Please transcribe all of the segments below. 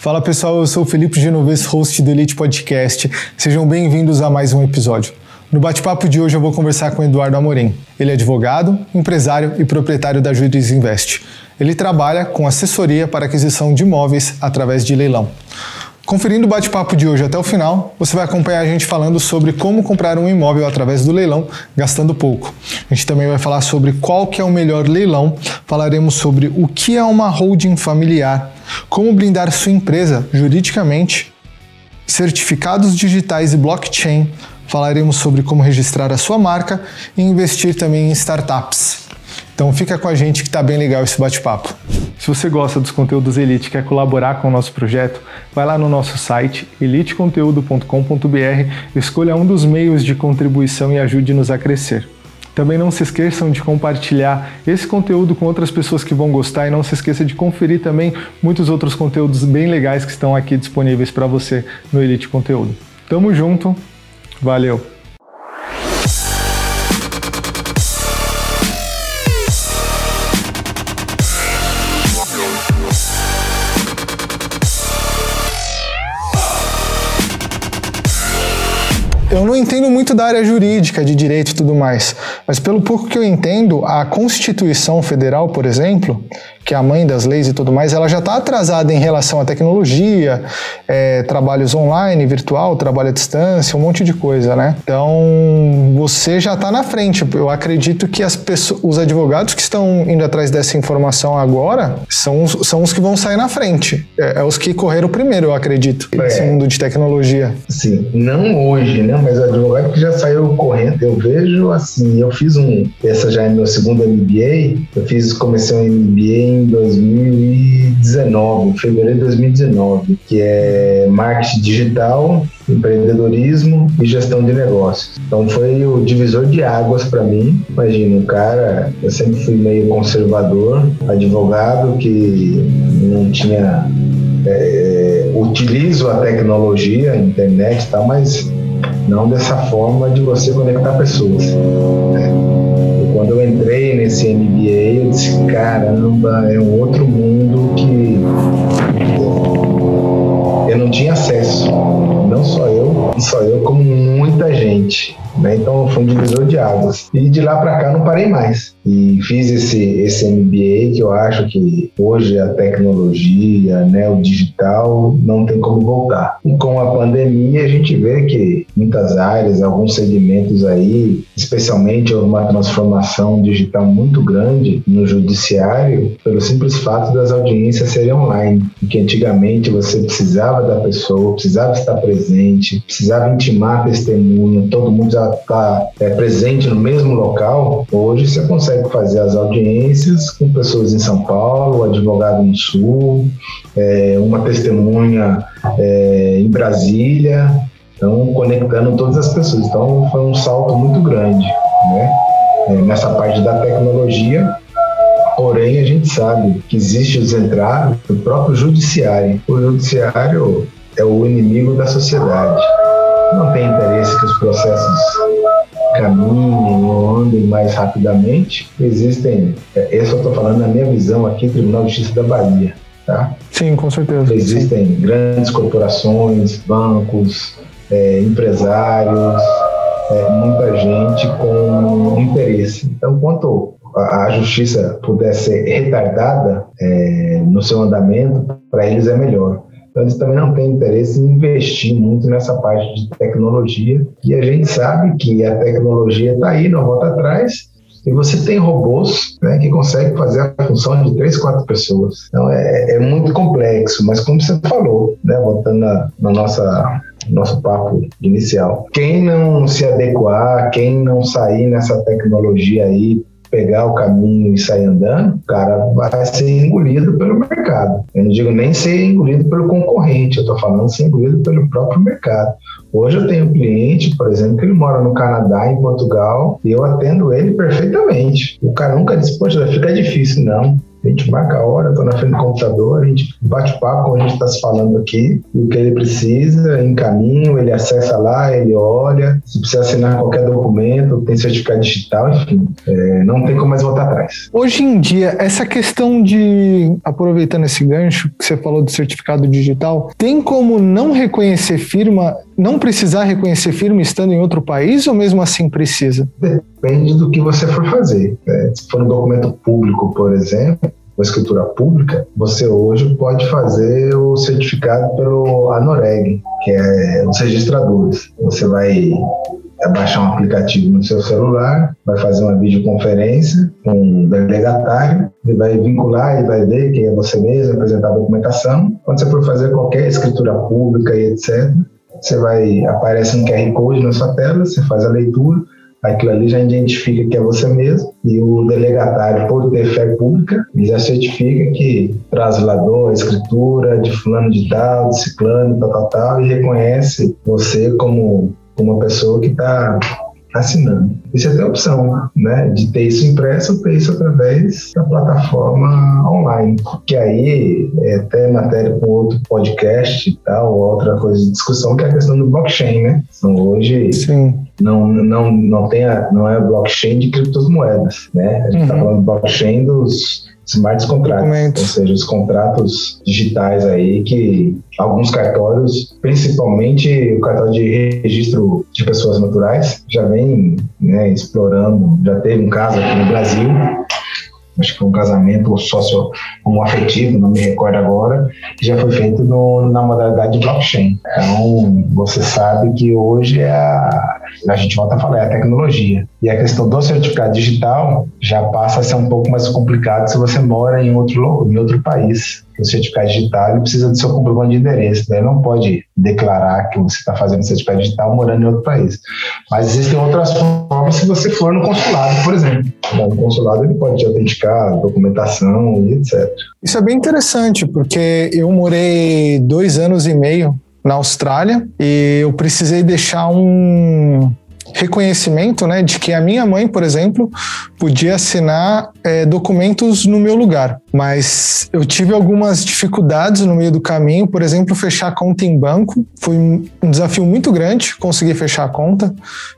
Fala pessoal, eu sou o Felipe Genovese, host do Elite Podcast. Sejam bem-vindos a mais um episódio. No bate-papo de hoje eu vou conversar com Eduardo Amorim. Ele é advogado, empresário e proprietário da Juris Invest. Ele trabalha com assessoria para aquisição de imóveis através de leilão. Conferindo o bate-papo de hoje até o final, você vai acompanhar a gente falando sobre como comprar um imóvel através do leilão, gastando pouco. A gente também vai falar sobre qual que é o melhor leilão, falaremos sobre o que é uma holding familiar, como blindar sua empresa juridicamente, certificados digitais e blockchain, falaremos sobre como registrar a sua marca e investir também em startups. Então fica com a gente que está bem legal esse bate-papo. Se você gosta dos conteúdos Elite e quer colaborar com o nosso projeto, vai lá no nosso site eliteconteúdo.com.br, escolha um dos meios de contribuição e ajude-nos a crescer. Também não se esqueçam de compartilhar esse conteúdo com outras pessoas que vão gostar e não se esqueça de conferir também muitos outros conteúdos bem legais que estão aqui disponíveis para você no Elite Conteúdo. Tamo junto, valeu! Entendo muito da área jurídica, de direito e tudo mais, mas pelo pouco que eu entendo, a Constituição Federal, por exemplo, que é a mãe das leis e tudo mais, ela já está atrasada em relação à tecnologia, é, trabalhos online, virtual, trabalho à distância, um monte de coisa, né? Então, você já está na frente. Eu acredito que as pessoas, os advogados que estão indo atrás dessa informação agora são, são os que vão sair na frente. É, é os que correram primeiro, eu acredito, é. nesse mundo de tecnologia. Sim, não hoje, né? Mas o advogado que já saiu correndo, eu vejo assim, eu fiz um, essa já é meu segundo MBA, eu fiz, comecei um MBA em 2019, fevereiro de 2019, que é marketing digital, empreendedorismo e gestão de negócios. Então foi o divisor de águas para mim. Imagina, um cara, eu sempre fui meio conservador, advogado que não tinha é, utilizo a tecnologia, a internet e tal, mas não dessa forma de você conectar pessoas. Né? quando eu entrei nesse MBA, eu disse, caramba, é um outro mundo que eu não tinha acesso. Não só eu, só eu, como muita gente. Então foi um divisor de águas. E de lá para cá não parei mais. E fiz esse, esse MBA que eu acho que hoje a tecnologia, né, o digital, não tem como voltar. E com a pandemia a gente vê que muitas áreas, alguns segmentos aí, especialmente uma transformação digital muito grande no judiciário, pelo simples fato das audiências serem online. Porque antigamente você precisava da pessoa, precisava estar presente, precisava intimar testemunha, todo mundo já está é, presente no mesmo local, hoje você consegue fazer as audiências com pessoas em São Paulo, advogado no Sul, é, uma testemunha é, em Brasília, então conectando todas as pessoas. Então foi um salto muito grande, né? É, nessa parte da tecnologia, Porém, a gente sabe que existe os entraves do próprio judiciário. O judiciário é o inimigo da sociedade não tem interesse que os processos caminhem ou andem mais rapidamente. Existem, é, isso eu estou falando na minha visão aqui, Tribunal de Justiça da Bahia. Tá? Sim, com certeza. Existem sim. grandes corporações, bancos, é, empresários, é, muita gente com interesse. Então, quanto a justiça puder ser retardada é, no seu andamento, para eles é melhor. Então, eles também não têm interesse em investir muito nessa parte de tecnologia. E a gente sabe que a tecnologia está aí, não volta atrás. E você tem robôs né, que conseguem fazer a função de três, quatro pessoas. Então é, é muito complexo, mas como você falou, né, voltando na, na nossa nosso papo inicial. Quem não se adequar, quem não sair nessa tecnologia aí pegar o caminho e sair andando, o cara vai ser engolido pelo mercado. Eu não digo nem ser engolido pelo concorrente, eu estou falando ser engolido pelo próprio mercado. Hoje eu tenho um cliente, por exemplo, que ele mora no Canadá, em Portugal, e eu atendo ele perfeitamente. O cara nunca disse, poxa, vai ficar difícil. Não. A gente marca a hora, estou na frente do computador, a gente bate papo como a gente está se falando aqui, e o que ele precisa, encaminho, ele acessa lá, ele olha, se precisa assinar qualquer documento, tem certificado digital, enfim, é, não tem como mais voltar atrás. Hoje em dia, essa questão de, aproveitando esse gancho que você falou do certificado digital, tem como não reconhecer firma, não precisar reconhecer firma estando em outro país ou mesmo assim precisa? Depende do que você for fazer. Né? Se for um documento público, por exemplo, uma escritura pública, você hoje pode fazer o certificado pelo ANOREG, que é os registradores. Você vai baixar um aplicativo no seu celular, vai fazer uma videoconferência com um delegatário, ele vai vincular, ele vai ver quem é você mesmo, apresentar a documentação. Quando você for fazer qualquer escritura pública e etc., você vai aparece um QR Code na sua tela, você faz a leitura, aquilo ali já identifica que é você mesmo e o delegatário, por ter fé pública, já certifica que trasladou a escritura de fulano de tal, de ciclano, tal, tal, tal, e reconhece você como uma pessoa que está assinando. Você tem a opção né, de ter isso impresso ou ter isso através da plataforma online, que aí é até matéria com outro podcast e tal, outra coisa de discussão, que é a questão do blockchain, né? Então hoje Sim. Não, não, não, tem a, não é blockchain de criptomoedas, né? A gente está uhum. falando blockchain dos smart contracts, ou seja, os contratos digitais aí que alguns cartórios, principalmente o cartório de registro de pessoas naturais, já vem né, explorando. Já teve um caso aqui no Brasil, acho que foi um casamento sócio como afetivo, não me recordo agora, que já foi feito no, na modalidade de blockchain. Então, você sabe que hoje é a, a gente volta a falar, é a tecnologia. E a questão do certificado digital já passa a ser um pouco mais complicado se você mora em outro, em outro país. O certificado digital ele precisa do seu comprovante de endereço, né? não pode declarar que você está fazendo certificado digital morando em outro país. Mas existem outras formas se você for no consulado, por exemplo. No consulado ele pode te autenticar, documentação e etc. Isso é bem interessante, porque eu morei dois anos e meio na Austrália e eu precisei deixar um reconhecimento né, de que a minha mãe, por exemplo, podia assinar é, documentos no meu lugar. Mas eu tive algumas dificuldades no meio do caminho, por exemplo, fechar conta em banco. Foi um desafio muito grande conseguir fechar a conta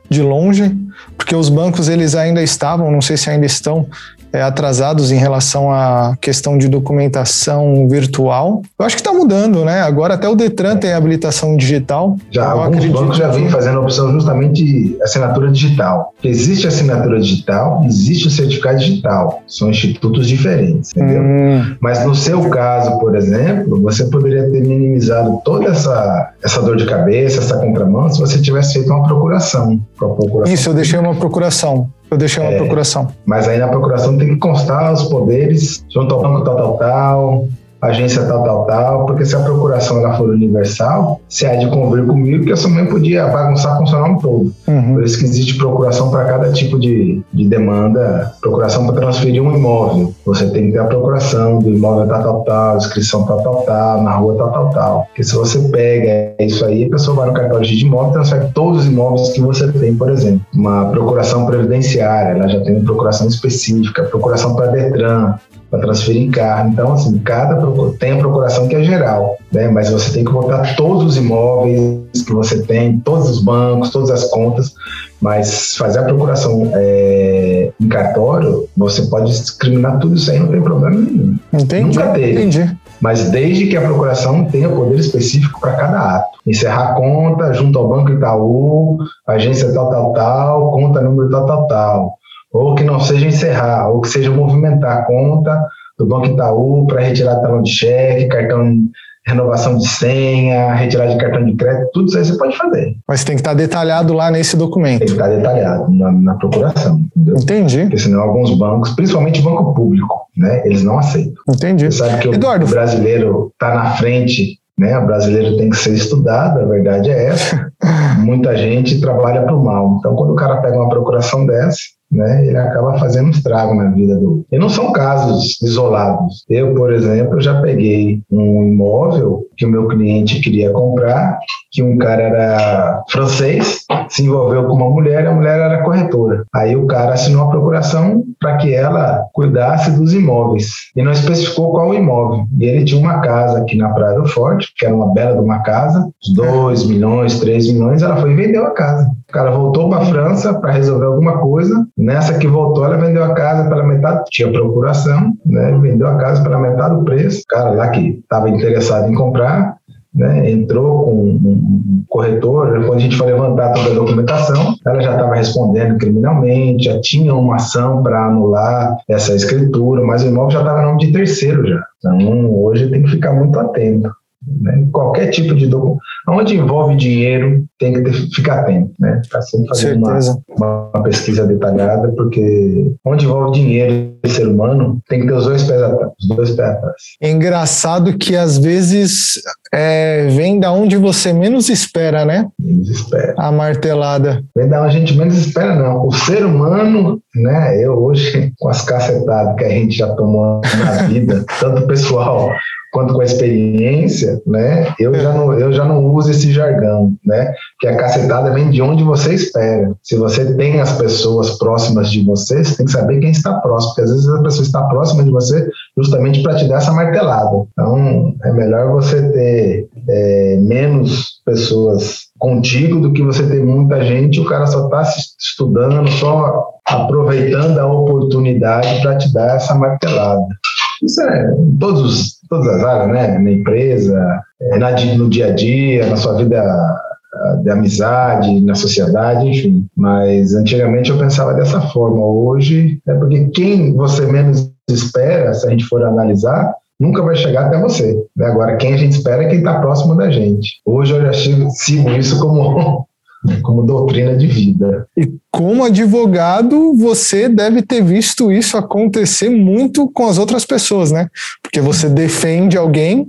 de longe, porque os bancos eles ainda estavam, não sei se ainda estão, é, atrasados em relação à questão de documentação virtual. Eu acho que está mudando, né? Agora até o Detran tem habilitação digital. Já alguns bancos já vêm fazendo a opção justamente de assinatura digital. Existe assinatura digital, existe o certificado digital. São institutos diferentes, entendeu? Hum. Mas no seu caso, por exemplo, você poderia ter minimizado toda essa, essa dor de cabeça, essa contramão, se você tivesse feito uma procuração. procuração Isso, eu deixei uma procuração. Eu deixei uma é, procuração. Mas aí na procuração tem que constar os poderes junto ao banco tal, tal, tal, agência tal, tal, tal, porque se a procuração ela for universal, você há de convir comigo que eu também podia bagunçar com o seu nome todo. Uhum. Por isso que existe procuração para cada tipo de, de demanda, procuração para transferir um imóvel. Você tem que ter a procuração do imóvel tal, tal, tal, inscrição tal, tal, tal, na rua tal, tal, tal. Porque se você pega isso aí, a pessoa vai no cartório de imóvel e transfere todos os imóveis que você tem, por exemplo. Uma procuração previdenciária, ela já tem uma procuração específica, procuração para Detran, para transferir carro. Então, assim, cada tem a procuração que é geral, né? Mas você tem que botar todos os imóveis que você tem, todos os bancos, todas as contas. Mas fazer a procuração é, em cartório, você pode discriminar tudo isso aí, não tem problema nenhum. Entendi. Nunca teve. Entendi. Mas desde que a procuração tenha poder específico para cada ato. Encerrar a conta junto ao Banco Itaú, agência tal, tal, tal, conta número tal, tal, tal ou que não seja encerrar, ou que seja movimentar a conta do Banco Itaú para retirar talão de cheque, cartão renovação de senha, retirada de cartão de crédito, tudo isso aí você pode fazer. Mas tem que estar detalhado lá nesse documento. Tem que estar detalhado na, na procuração. Entendeu? Entendi. Porque senão alguns bancos, principalmente banco público, né, eles não aceitam. Entendi. Você sabe que Eduardo, o brasileiro está na frente né? O brasileiro tem que ser estudado, a verdade é essa. Muita gente trabalha para o mal. Então, quando o cara pega uma procuração dessa, né, ele acaba fazendo um estrago na vida do. E não são casos isolados. Eu, por exemplo, já peguei um imóvel que o meu cliente queria comprar, que um cara era francês, se envolveu com uma mulher e a mulher era corretora. Aí o cara assinou a procuração para que ela cuidasse dos imóveis e não especificou qual imóvel. E ele tinha uma casa aqui na Praia do Forte, que era uma bela de uma casa, 2 milhões, 3 milhões, ela foi e vendeu a casa. O cara voltou para a França para resolver alguma coisa. Nessa que voltou, ela vendeu a casa pela metade, tinha procuração, né? vendeu a casa pela metade do preço. O cara lá que estava interessado em comprar, né, entrou com um corretor, quando a gente foi levantar toda a documentação, ela já estava respondendo criminalmente, já tinha uma ação para anular essa escritura, mas o imóvel já estava em nome de terceiro já. Então, hoje tem que ficar muito atento. Né? Qualquer tipo de documento, onde envolve dinheiro, tem que ter, ficar atento, né? Tá sempre fazendo uma, uma, pesquisa detalhada, porque onde envolve dinheiro e ser humano, tem que ter os dois pés atrás. Os dois pés atrás. É engraçado que às vezes é, vem da onde você menos espera, né? Menos espera. A martelada. Vem da onde a gente menos espera, não. O ser humano, né? Eu hoje, com as cacetadas que a gente já tomou na vida, tanto pessoal quanto com a experiência, né? Eu já não, eu já não uso esse jargão, né? Que a cacetada vem de onde você espera. Se você tem as pessoas próximas de você, você tem que saber quem está próximo, porque às vezes a pessoa está próxima de você justamente para te dar essa martelada. Então, é melhor você ter é, menos pessoas contigo do que você ter muita gente, o cara só está estudando, só aproveitando a oportunidade para te dar essa martelada. Isso é em todos, todas as áreas, né? Na empresa, é, na, no dia a dia, na sua vida de amizade, na sociedade, enfim. Mas antigamente eu pensava dessa forma. Hoje é porque quem você menos espera, se a gente for analisar, nunca vai chegar até você. Né? Agora, quem a gente espera é quem está próximo da gente. Hoje eu já sigo isso como como doutrina de vida. E como advogado, você deve ter visto isso acontecer muito com as outras pessoas, né? Porque você defende alguém,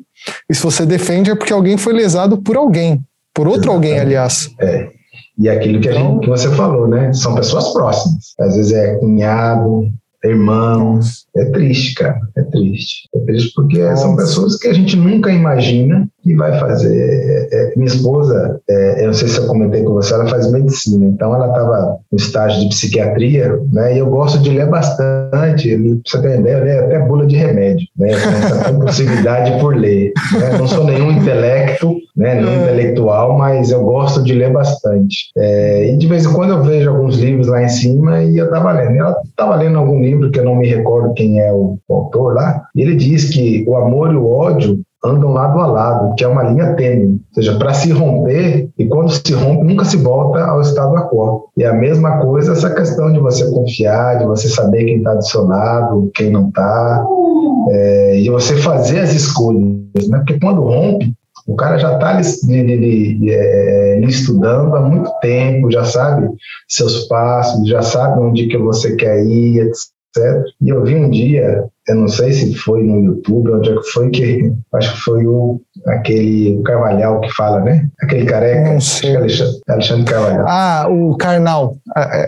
e se você defende é porque alguém foi lesado por alguém, por outro Exatamente. alguém, aliás. É. E aquilo que, a gente, que você falou, né? São pessoas próximas. Às vezes é cunhado, irmãos. É triste, cara. É triste. É triste porque são pessoas que a gente nunca imagina que vai fazer. É, é, minha esposa, é, eu não sei se eu comentei com você, ela faz medicina, então ela estava no estágio de psiquiatria, né? E eu gosto de ler bastante. Pra você ter ideia, eu leio até bula de remédio, né? Essa compulsividade por ler. Né? Não sou nenhum intelecto, né? Nenhum é. intelectual, mas eu gosto de ler bastante. É, e de vez em quando eu vejo alguns livros lá em cima e eu estava lendo. Ela estava lendo algum livro que eu não me recordo quem é o autor lá. E ele diz que o amor e o ódio andam lado a lado, que é uma linha tênue, ou seja, para se romper, e quando se rompe, nunca se volta ao estado quo. E a mesma coisa essa questão de você confiar, de você saber quem está do seu lado, quem não está, é, e você fazer as escolhas, né? porque quando rompe, o cara já está lhe, é, estudando há muito tempo, já sabe seus passos, já sabe onde que você quer ir, etc. E eu vi um dia eu não sei se foi no YouTube, onde é que foi que. Acho que foi o, aquele o Carvalhal que fala, né? Aquele careca. Não sei. Alexandre, Alexandre Carvalhal. Ah, o Karnal.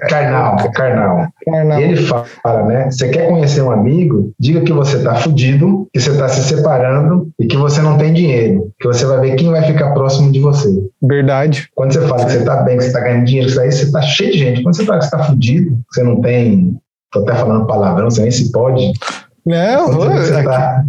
Karnal, Karnal. Karnal. Ele fala, né? Você quer conhecer um amigo? Diga que você tá fudido, que você tá se separando e que você não tem dinheiro. Que você vai ver quem vai ficar próximo de você. Verdade. Quando você fala que você tá bem, que você tá ganhando dinheiro, aí, você tá cheio de gente. Quando você fala que você tá fudido, que você não tem. Tô até falando palavrão, você nem se pode. Não, vou. Tá...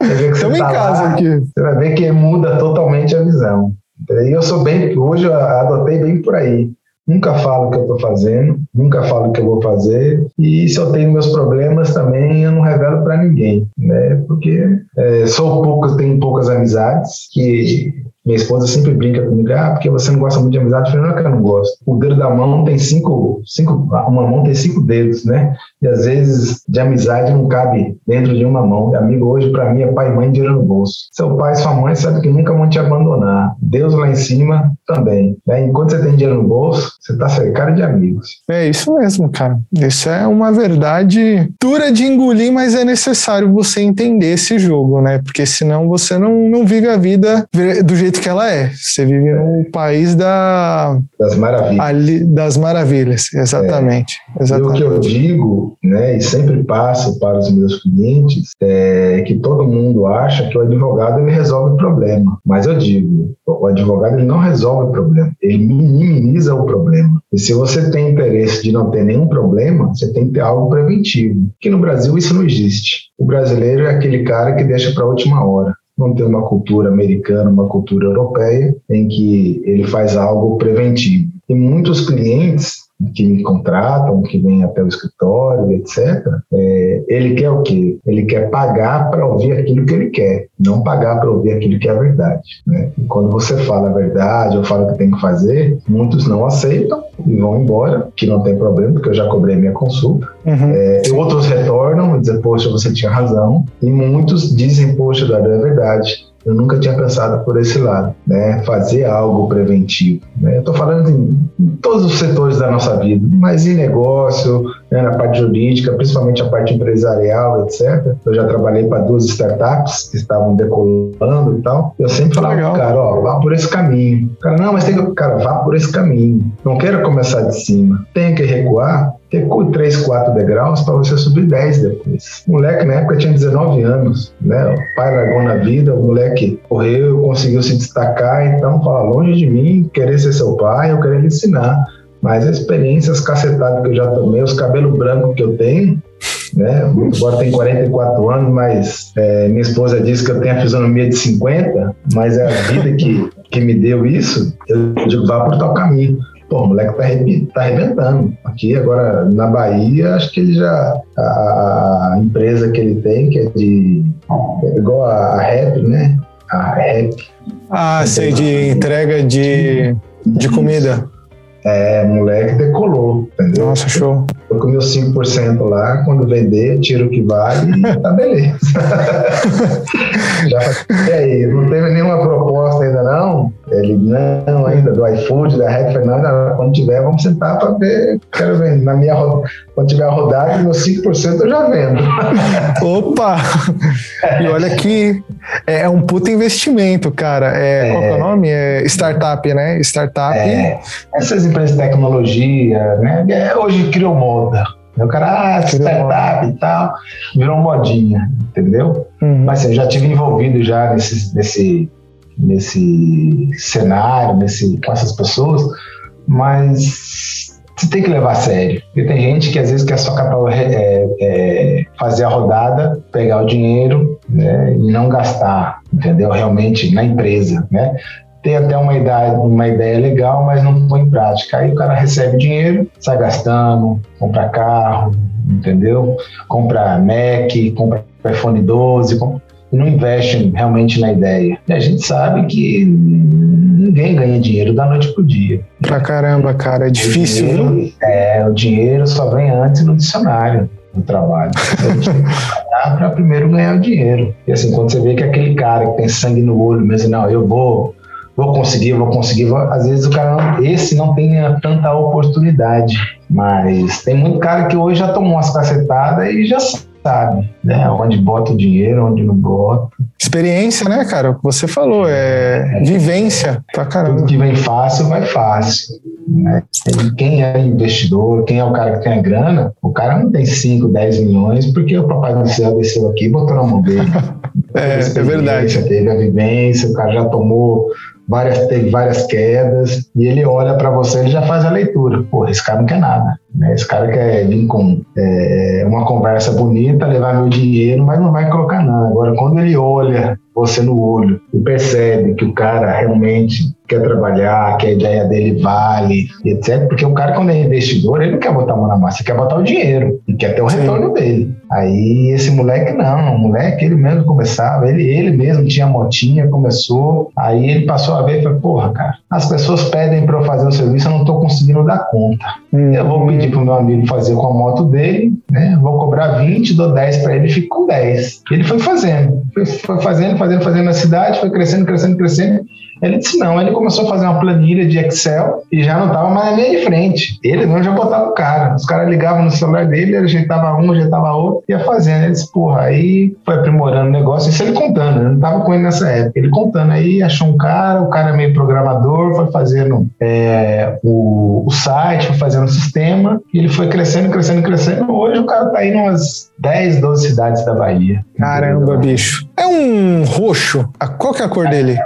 Estamos em tá casa lá, aqui. Você vai ver que muda totalmente a visão. E eu sou bem, hoje eu adotei bem por aí. Nunca falo o que eu estou fazendo, nunca falo o que eu vou fazer. E se eu tenho meus problemas também, eu não revelo para ninguém, né? Porque é, sou pouco, tenho poucas amizades que minha esposa sempre brinca comigo, ah, porque você não gosta muito de amizade. Eu falei, não é que eu não gosto. O dedo da mão tem cinco, cinco, uma mão tem cinco dedos, né? E às vezes de amizade não cabe dentro de uma mão. E amigo hoje para mim é pai e mãe dinheiro no bolso. Seu pai e sua mãe sabem que nunca vão te abandonar. Deus lá em cima também. Né? Enquanto você tem dinheiro no bolso, você está cercado de amigos. É isso mesmo, cara. Isso é uma verdade dura de engolir, mas é necessário você entender esse jogo, né? Porque senão você não, não vive a vida do jeito jeito que ela é. Você vive no país da, das maravilhas. Ali, das maravilhas, exatamente. É. exatamente. E o que eu digo, né, e sempre passo para os meus clientes, é que todo mundo acha que o advogado ele resolve o problema. Mas eu digo, o advogado ele não resolve o problema, ele minimiza o problema. E se você tem interesse de não ter nenhum problema, você tem que ter algo preventivo. Que no Brasil isso não existe. O brasileiro é aquele cara que deixa para a última hora não tem uma cultura americana, uma cultura europeia, em que ele faz algo preventivo. E muitos clientes que me contratam, que vêm até o escritório, etc., é, ele quer o quê? Ele quer pagar para ouvir aquilo que ele quer, não pagar para ouvir aquilo que é a verdade. Né? E quando você fala a verdade ou fala o que tem que fazer, muitos não aceitam e vão embora, que não tem problema, porque eu já cobrei minha consulta. Uhum. É, outros retornam e dizem, poxa, você tinha razão. E muitos dizem, poxa, Dário, é verdade. Eu nunca tinha pensado por esse lado, né? Fazer algo preventivo. Né? Eu estou falando em, em, todos os setores da nossa vida, mas em negócio, né, na parte jurídica, principalmente a parte empresarial, etc. Eu já trabalhei para duas startups que estavam decolando e tal. Eu sempre falava, Legal. cara, ó, vá por esse caminho. Cara, não, mas tem que, cara, vá por esse caminho. Não quero começar de cima. Tem que recuar, recue 3, 4 degraus para você subir 10 depois. O moleque na época tinha 19 anos, né? O pai largou na vida, o moleque correu, conseguiu se destacar, então fala longe de mim querer ser seu pai, eu quero lhe ensinar. Mas a experiência, as cacetadas que eu já tomei, os cabelos brancos que eu tenho, né? Agora tem 44 anos, mas é, minha esposa disse que eu tenho a fisionomia de 50, mas é a vida que, que me deu isso, eu digo, vá por tal caminho. Pô, o moleque tá, tá arrebentando. Aqui, agora, na Bahia, acho que ele já. A, a empresa que ele tem, que é de. É igual a, a Rap, né? A Rap. Ah, sei, de entrega de, de comida. É, moleque decolou, entendeu? Nossa, show. Eu comi os 5% lá, quando vender, tiro o que vale e tá beleza. Já, e aí, não teve nenhuma proposta ainda não? Ele, não, ainda do iFood, da Red Fernanda, quando tiver, vamos sentar para ver. Quero ver. Na minha, quando tiver a rodada, meus 5% eu já vendo. Opa! E olha que é, é um puta investimento, cara. É, é, qual é o nome? É startup, né? Startup. É, essas empresas de tecnologia, né? É, hoje criou moda. O cara, ah, startup e tal, virou modinha, entendeu? Uhum. Mas assim, eu já tive envolvido já nesse, nesse, nesse cenário, nesse, com essas pessoas, mas você tem que levar a sério. Porque tem gente que às vezes quer só é, é, fazer a rodada, pegar o dinheiro né, e não gastar, entendeu? Realmente na empresa, né? Tem até uma ideia, uma ideia legal, mas não põe em prática. Aí o cara recebe dinheiro, sai gastando, compra carro, entendeu? Compra Mac, compra iPhone 12, compra não investem realmente na ideia. E a gente sabe que ninguém ganha dinheiro da noite pro dia. Pra caramba, cara, é difícil, dinheiro, viu? É, o dinheiro só vem antes no dicionário do trabalho. A gente tem que trabalhar para primeiro ganhar o dinheiro. E assim, quando você vê que aquele cara que tem sangue no olho mesmo, não, eu vou, vou conseguir, vou conseguir, vou, às vezes o cara, não, esse não tem tanta oportunidade. Mas tem muito cara que hoje já tomou umas cacetadas e já sabe, né? Onde bota o dinheiro, onde não bota. Experiência, né, cara? O que você falou, é vivência pra caramba. Tudo que vem fácil, vai fácil. Né? Quem é investidor, quem é o cara que tem a grana, o cara não tem 5, 10 milhões porque o Papai do Céu desceu aqui e botou na mão dele. é, é verdade. Teve a vivência, o cara já tomou várias, teve várias quedas, e ele olha para você e já faz a leitura. Pô, esse cara não quer nada. Né? Esse cara quer vir com é, uma conversa bonita, levar meu dinheiro, mas não vai colocar nada. Agora, quando ele olha você no olho e percebe que o cara realmente quer trabalhar, que a ideia dele vale, etc. Porque o cara, quando é investidor, ele não quer botar a mão na massa, ele quer botar o dinheiro e quer ter o retorno dele. Aí esse moleque não, o moleque ele mesmo começava, ele, ele mesmo tinha motinha, começou, aí ele passou a ver e falou, porra, cara, as pessoas pedem para eu fazer o serviço, eu não estou conseguindo dar conta. Hum. Eu vou pedir pro meu amigo fazer com a moto dele, né? Vou cobrar 20, dou 10 para ele e fico com 10. Ele foi fazendo, foi, foi fazendo, fazendo, fazendo na cidade, foi crescendo, crescendo, crescendo. Ele disse não, ele começou a fazer uma planilha de Excel e já não estava mais linha de frente. Ele não já botava o cara. Os caras ligavam no celular dele, ele ajeitava um, ajeitava outro, ia fazendo. Ele disse, porra, aí foi aprimorando o negócio. Isso ele contando, eu não estava com ele nessa época. Ele contando aí, achou um cara, o cara é meio programador, foi fazendo é, o, o site, foi fazendo o sistema, e ele foi crescendo, crescendo, crescendo. Hoje o cara tá aí em umas 10, 12 cidades da Bahia. Caramba, bicho. É um roxo. Qual que é a cor dele?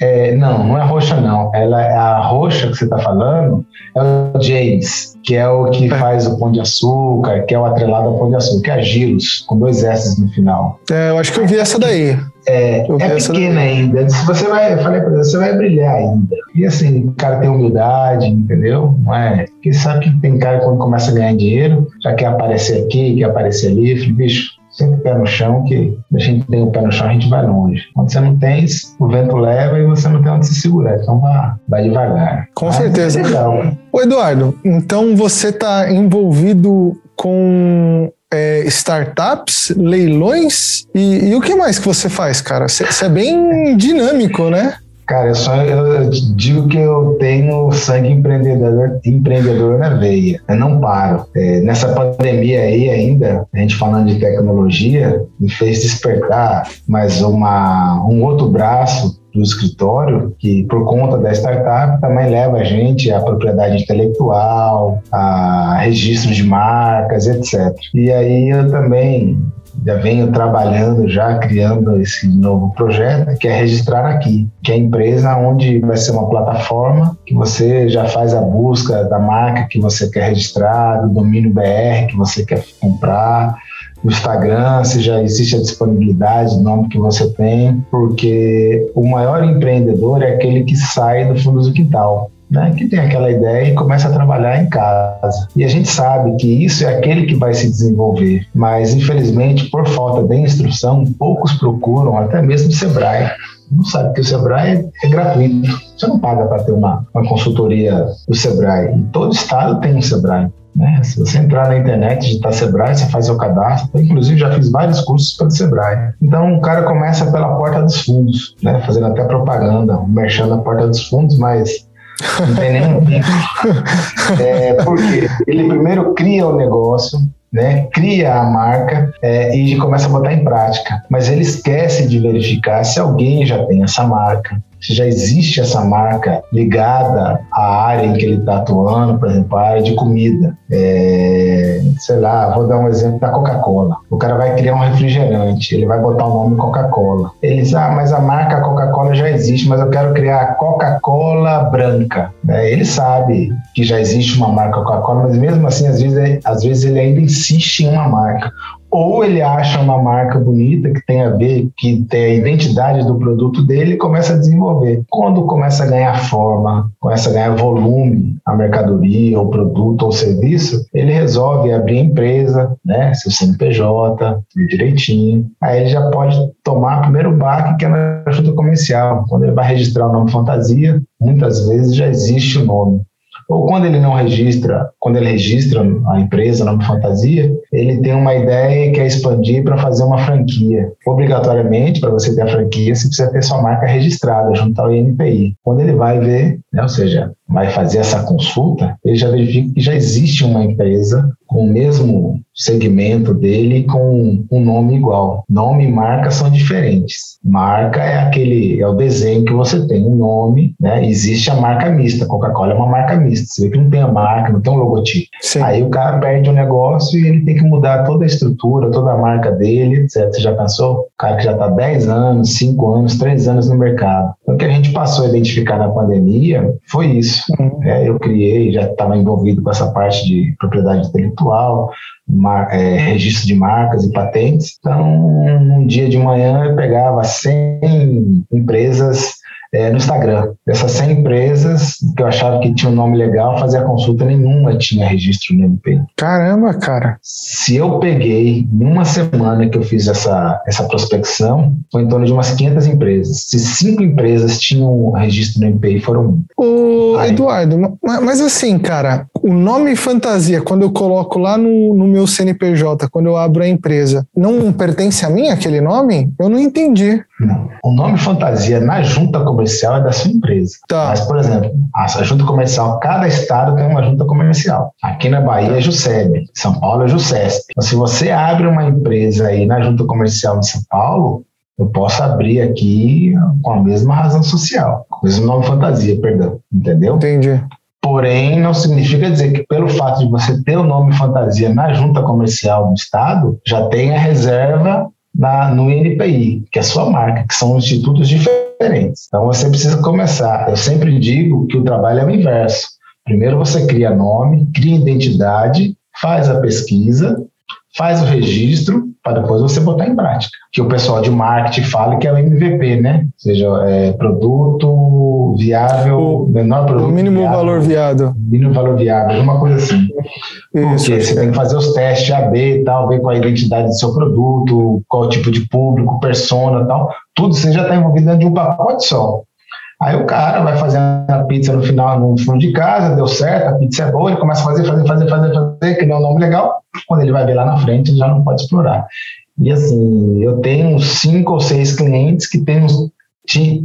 É, não, não é roxa, não. Ela é a roxa que você tá falando, é o James, que é o que é. faz o pão de açúcar, que é o atrelado ao pão de açúcar, que é a Giros, com dois S no final. É, eu acho que eu vi essa daí. É, é pequena ainda. Você vai, eu falei pra você, você vai brilhar ainda. E assim, o cara tem humildade, entendeu? Não é? Porque sabe que tem cara quando começa a ganhar dinheiro, já quer aparecer aqui, quer aparecer ali. falei, bicho, sempre pé no chão, que a gente tem o pé no chão, a gente vai longe. Quando você não tem, o vento leva e você não tem onde se segurar. Então vai, vai devagar. Com Mas certeza. É legal. Ô Eduardo, então você está envolvido com é, startups, leilões e, e, o que mais que você faz, cara? Você é bem dinâmico, né? Cara, eu só eu digo que eu tenho sangue empreendedor, empreendedor na veia. Eu não paro. É, nessa pandemia aí ainda, a gente falando de tecnologia, me fez despertar mais uma, um outro braço do escritório, que por conta da startup também leva a gente à propriedade intelectual, a registro de marcas, etc. E aí eu também já venho trabalhando, já criando esse novo projeto, que é registrar aqui, que é a empresa onde vai ser uma plataforma que você já faz a busca da marca que você quer registrar, do domínio BR que você quer comprar, no Instagram, se já existe a disponibilidade do nome que você tem, porque o maior empreendedor é aquele que sai do fundo do quintal. Né, que tem aquela ideia e começa a trabalhar em casa. E a gente sabe que isso é aquele que vai se desenvolver, mas infelizmente, por falta de instrução, poucos procuram, até mesmo o Sebrae. Não sabe que o Sebrae é gratuito. Você não paga para ter uma, uma consultoria do Sebrae. Em todo estado tem um Sebrae. Né? Se você entrar na internet, digitar Sebrae, você faz seu cadastro. Eu, inclusive, já fiz vários cursos pelo Sebrae. Então, o cara começa pela porta dos fundos, né? fazendo até propaganda, mexendo na porta dos fundos, mas não tem nenhum é, Porque ele primeiro cria o negócio, né, cria a marca é, e começa a botar em prática. Mas ele esquece de verificar se alguém já tem essa marca, se já existe essa marca ligada à área em que ele está atuando, por exemplo, a área de comida. É, sei lá, vou dar um exemplo da Coca-Cola. O cara vai criar um refrigerante, ele vai botar o nome Coca-Cola. Ele diz, ah, mas a marca Coca-Cola já existe, mas eu quero criar a Coca-Cola branca. É, ele sabe que já existe uma marca Coca-Cola, mas mesmo assim, às vezes, às vezes ele ainda insiste em uma marca ou ele acha uma marca bonita que tem a ver, que tem a identidade do produto dele e começa a desenvolver. Quando começa a ganhar forma, começa a ganhar volume a mercadoria, o produto ou serviço, ele resolve abrir empresa, né, seu CNPJ, direitinho. Aí ele já pode tomar o primeiro baque que é na ajuda comercial. Quando ele vai registrar o nome fantasia, muitas vezes já existe o nome ou quando ele não registra, quando ele registra a empresa, nome fantasia, ele tem uma ideia e quer expandir para fazer uma franquia. Obrigatoriamente, para você ter a franquia, você precisa ter sua marca registrada junto ao INPI. Quando ele vai ver, né, ou seja, vai fazer essa consulta, ele já verifica que já existe uma empresa com o mesmo segmento dele com um nome igual. Nome e marca são diferentes. Marca é aquele, é o desenho que você tem, um nome, né? Existe a marca mista. Coca-Cola é uma marca mista. Você vê que não tem a marca, não tem um logotipo. Sim. Aí o cara perde o um negócio e ele tem que mudar toda a estrutura, toda a marca dele, etc. Você já pensou? O cara que já está 10 anos, 5 anos, 3 anos no mercado. O que a gente passou a identificar na pandemia foi isso. Uhum. É, eu criei, já estava envolvido com essa parte de propriedade intelectual, é, registro de marcas e patentes. Então, um dia de manhã eu pegava 100 empresas é, no Instagram. Dessas 100 empresas que eu achava que tinha um nome legal, fazia consulta, nenhuma tinha registro no MP. Caramba, cara. Se eu peguei, numa semana que eu fiz essa, essa prospecção, foi em torno de umas 500 empresas. Se cinco empresas tinham registro no MP, foram. Ô, Aí. Eduardo, mas assim, cara, o nome fantasia, quando eu coloco lá no, no meu CNPJ, quando eu abro a empresa, não pertence a mim aquele nome? Eu não entendi. Não. O nome fantasia na junta comercial é da sua empresa. Tá. Mas, por exemplo, a junta comercial, cada estado tem uma junta comercial. Aqui na Bahia é JUSEB, São Paulo é JUSESP. Então, se você abre uma empresa aí na junta comercial de São Paulo, eu posso abrir aqui com a mesma razão social, com o mesmo nome fantasia, perdão, entendeu? Entendi. Porém, não significa dizer que pelo fato de você ter o nome fantasia na junta comercial do Estado, já tem a reserva na, no INPI, que é a sua marca, que são institutos diferentes. Então você precisa começar. Eu sempre digo que o trabalho é o inverso. Primeiro você cria nome, cria identidade, faz a pesquisa, faz o registro para depois você botar em prática. Que o pessoal de marketing fala que é o MVP, né? Ou seja, é produto viável, o, menor produto. O mínimo viável, valor viável. Mínimo valor viável, uma coisa assim. Isso, Porque você tem que fazer os testes AB e tal, ver qual a identidade do seu produto, qual o tipo de público, persona e tal. Tudo você já está envolvido dentro de um pacote só. Aí o cara vai fazendo a pizza no final, no fundo de casa, deu certo, a pizza é boa, ele começa a fazer, fazer, fazer, fazer, fazer, criar um nome legal. Quando ele vai ver lá na frente, ele já não pode explorar. E assim, eu tenho cinco ou seis clientes que têm,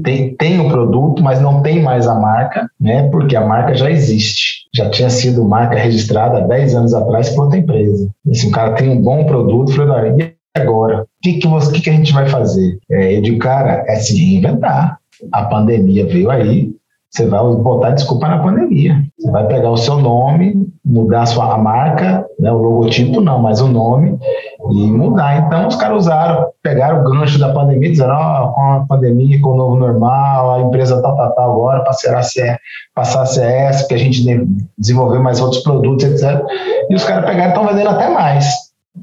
tem, tem o produto, mas não tem mais a marca, né? Porque a marca já existe. Já tinha sido marca registrada há 10 anos atrás por outra empresa. E, assim, o cara tem um bom produto, falei, e agora? O que, que, que, que a gente vai fazer? É, eu digo, cara, é se reinventar a pandemia veio aí, você vai botar desculpa na pandemia. Você vai pegar o seu nome, mudar a sua marca, né, o logotipo não, mas o nome, e mudar. Então os caras usaram, pegaram o gancho da pandemia, disseram, oh, com a pandemia, com o novo normal, a empresa tal, tal, tal, agora passará a ser, passar a essa, que a gente desenvolver mais outros produtos, etc. E os caras pegaram e estão vendendo até mais.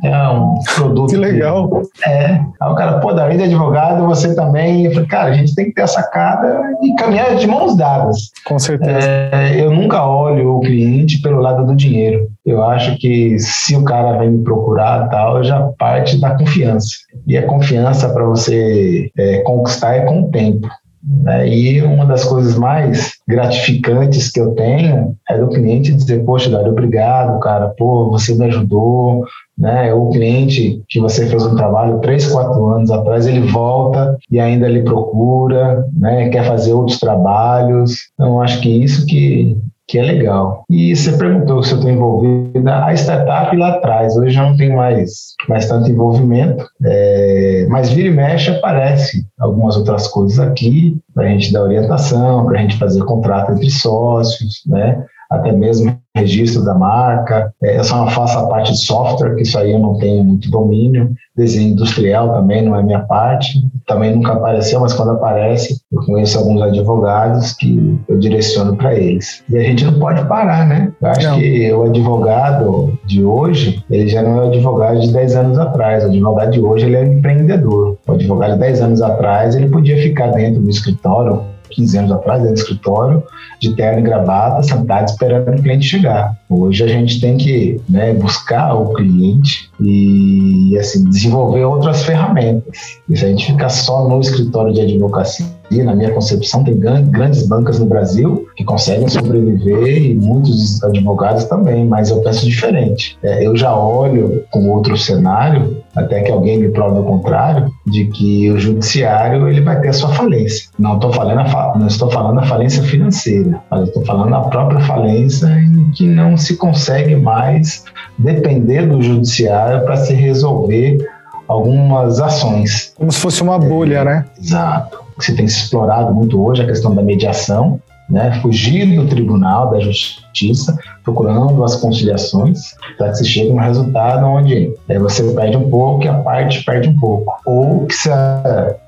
É um produto. Que legal. Que, é. Aí o cara, pô, David é advogado, você também. Eu falei, cara, a gente tem que ter a sacada e caminhar de mãos dadas. Com certeza. É, eu nunca olho o cliente pelo lado do dinheiro. Eu acho que se o cara vem me procurar tal, já parte da confiança. E a confiança para você é, conquistar é com o tempo. Né? E uma das coisas mais gratificantes que eu tenho é do cliente dizer, poxa, Dário, obrigado, cara, pô, você me ajudou, né? O cliente que você fez um trabalho três, quatro anos atrás, ele volta e ainda lhe procura, né? Quer fazer outros trabalhos. Então, acho que isso que que é legal. E você perguntou se eu estou envolvida. A startup lá atrás, hoje já não tem mais, mais tanto envolvimento, é, mas vira e mexe aparece algumas outras coisas aqui, para a gente dar orientação, para a gente fazer contrato entre sócios, né? Até mesmo registro da marca. É, eu só não faço a parte de software, que isso aí eu não tenho muito domínio. Desenho industrial também não é minha parte. Também nunca apareceu, mas quando aparece, eu conheço alguns advogados que eu direciono para eles. E a gente não pode parar, né? Eu acho não. que o advogado de hoje, ele já não é o advogado de 10 anos atrás. O advogado de hoje, ele é empreendedor. O advogado de 10 anos atrás, ele podia ficar dentro do escritório 15 anos atrás, do escritório, de terno e gravata, sentado esperando o cliente chegar. Hoje a gente tem que né, buscar o cliente e assim, desenvolver outras ferramentas. E se a gente ficar só no escritório de advocacia, na minha concepção, tem grandes bancas no Brasil que conseguem sobreviver e muitos advogados também, mas eu penso diferente. É, eu já olho com outro cenário, até que alguém me prove o contrário, de que o judiciário ele vai ter a sua falência. Não estou falando a, não estou falando a falência financeira, mas estou falando a própria falência em que não se consegue mais depender do judiciário para se resolver algumas ações. Como se fosse uma bolha, é, né? Exato. Você tem se explorado muito hoje a questão da mediação, né? Fugir do tribunal, da justiça, procurando as conciliações, para que se chegue a um resultado onde é, você perde um pouco e a parte perde um pouco. Ou que se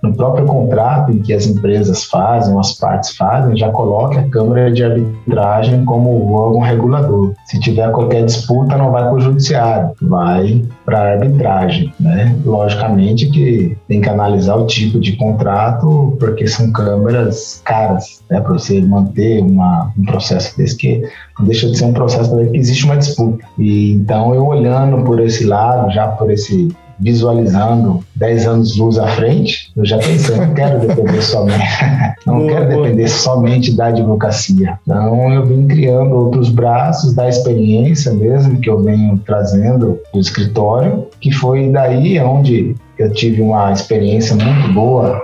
no próprio contrato em que as empresas fazem, as partes fazem, já coloque a Câmara de Arbitragem como órgão regulador. Se tiver qualquer disputa, não vai para o judiciário, vai para a arbitragem. Né? Logicamente que tem que analisar o tipo de contrato, porque são câmeras caras, né? para você manter uma, um processo desse que deixa de ser um processo que existe uma disputa. E então eu olhando por esse lado, já por esse visualizando 10 anos luz à frente, eu já pensei, não quero depender somente, não boa, quero boa. depender somente da advocacia. Então eu vim criando outros braços da experiência mesmo que eu venho trazendo do escritório, que foi daí onde eu tive uma experiência muito boa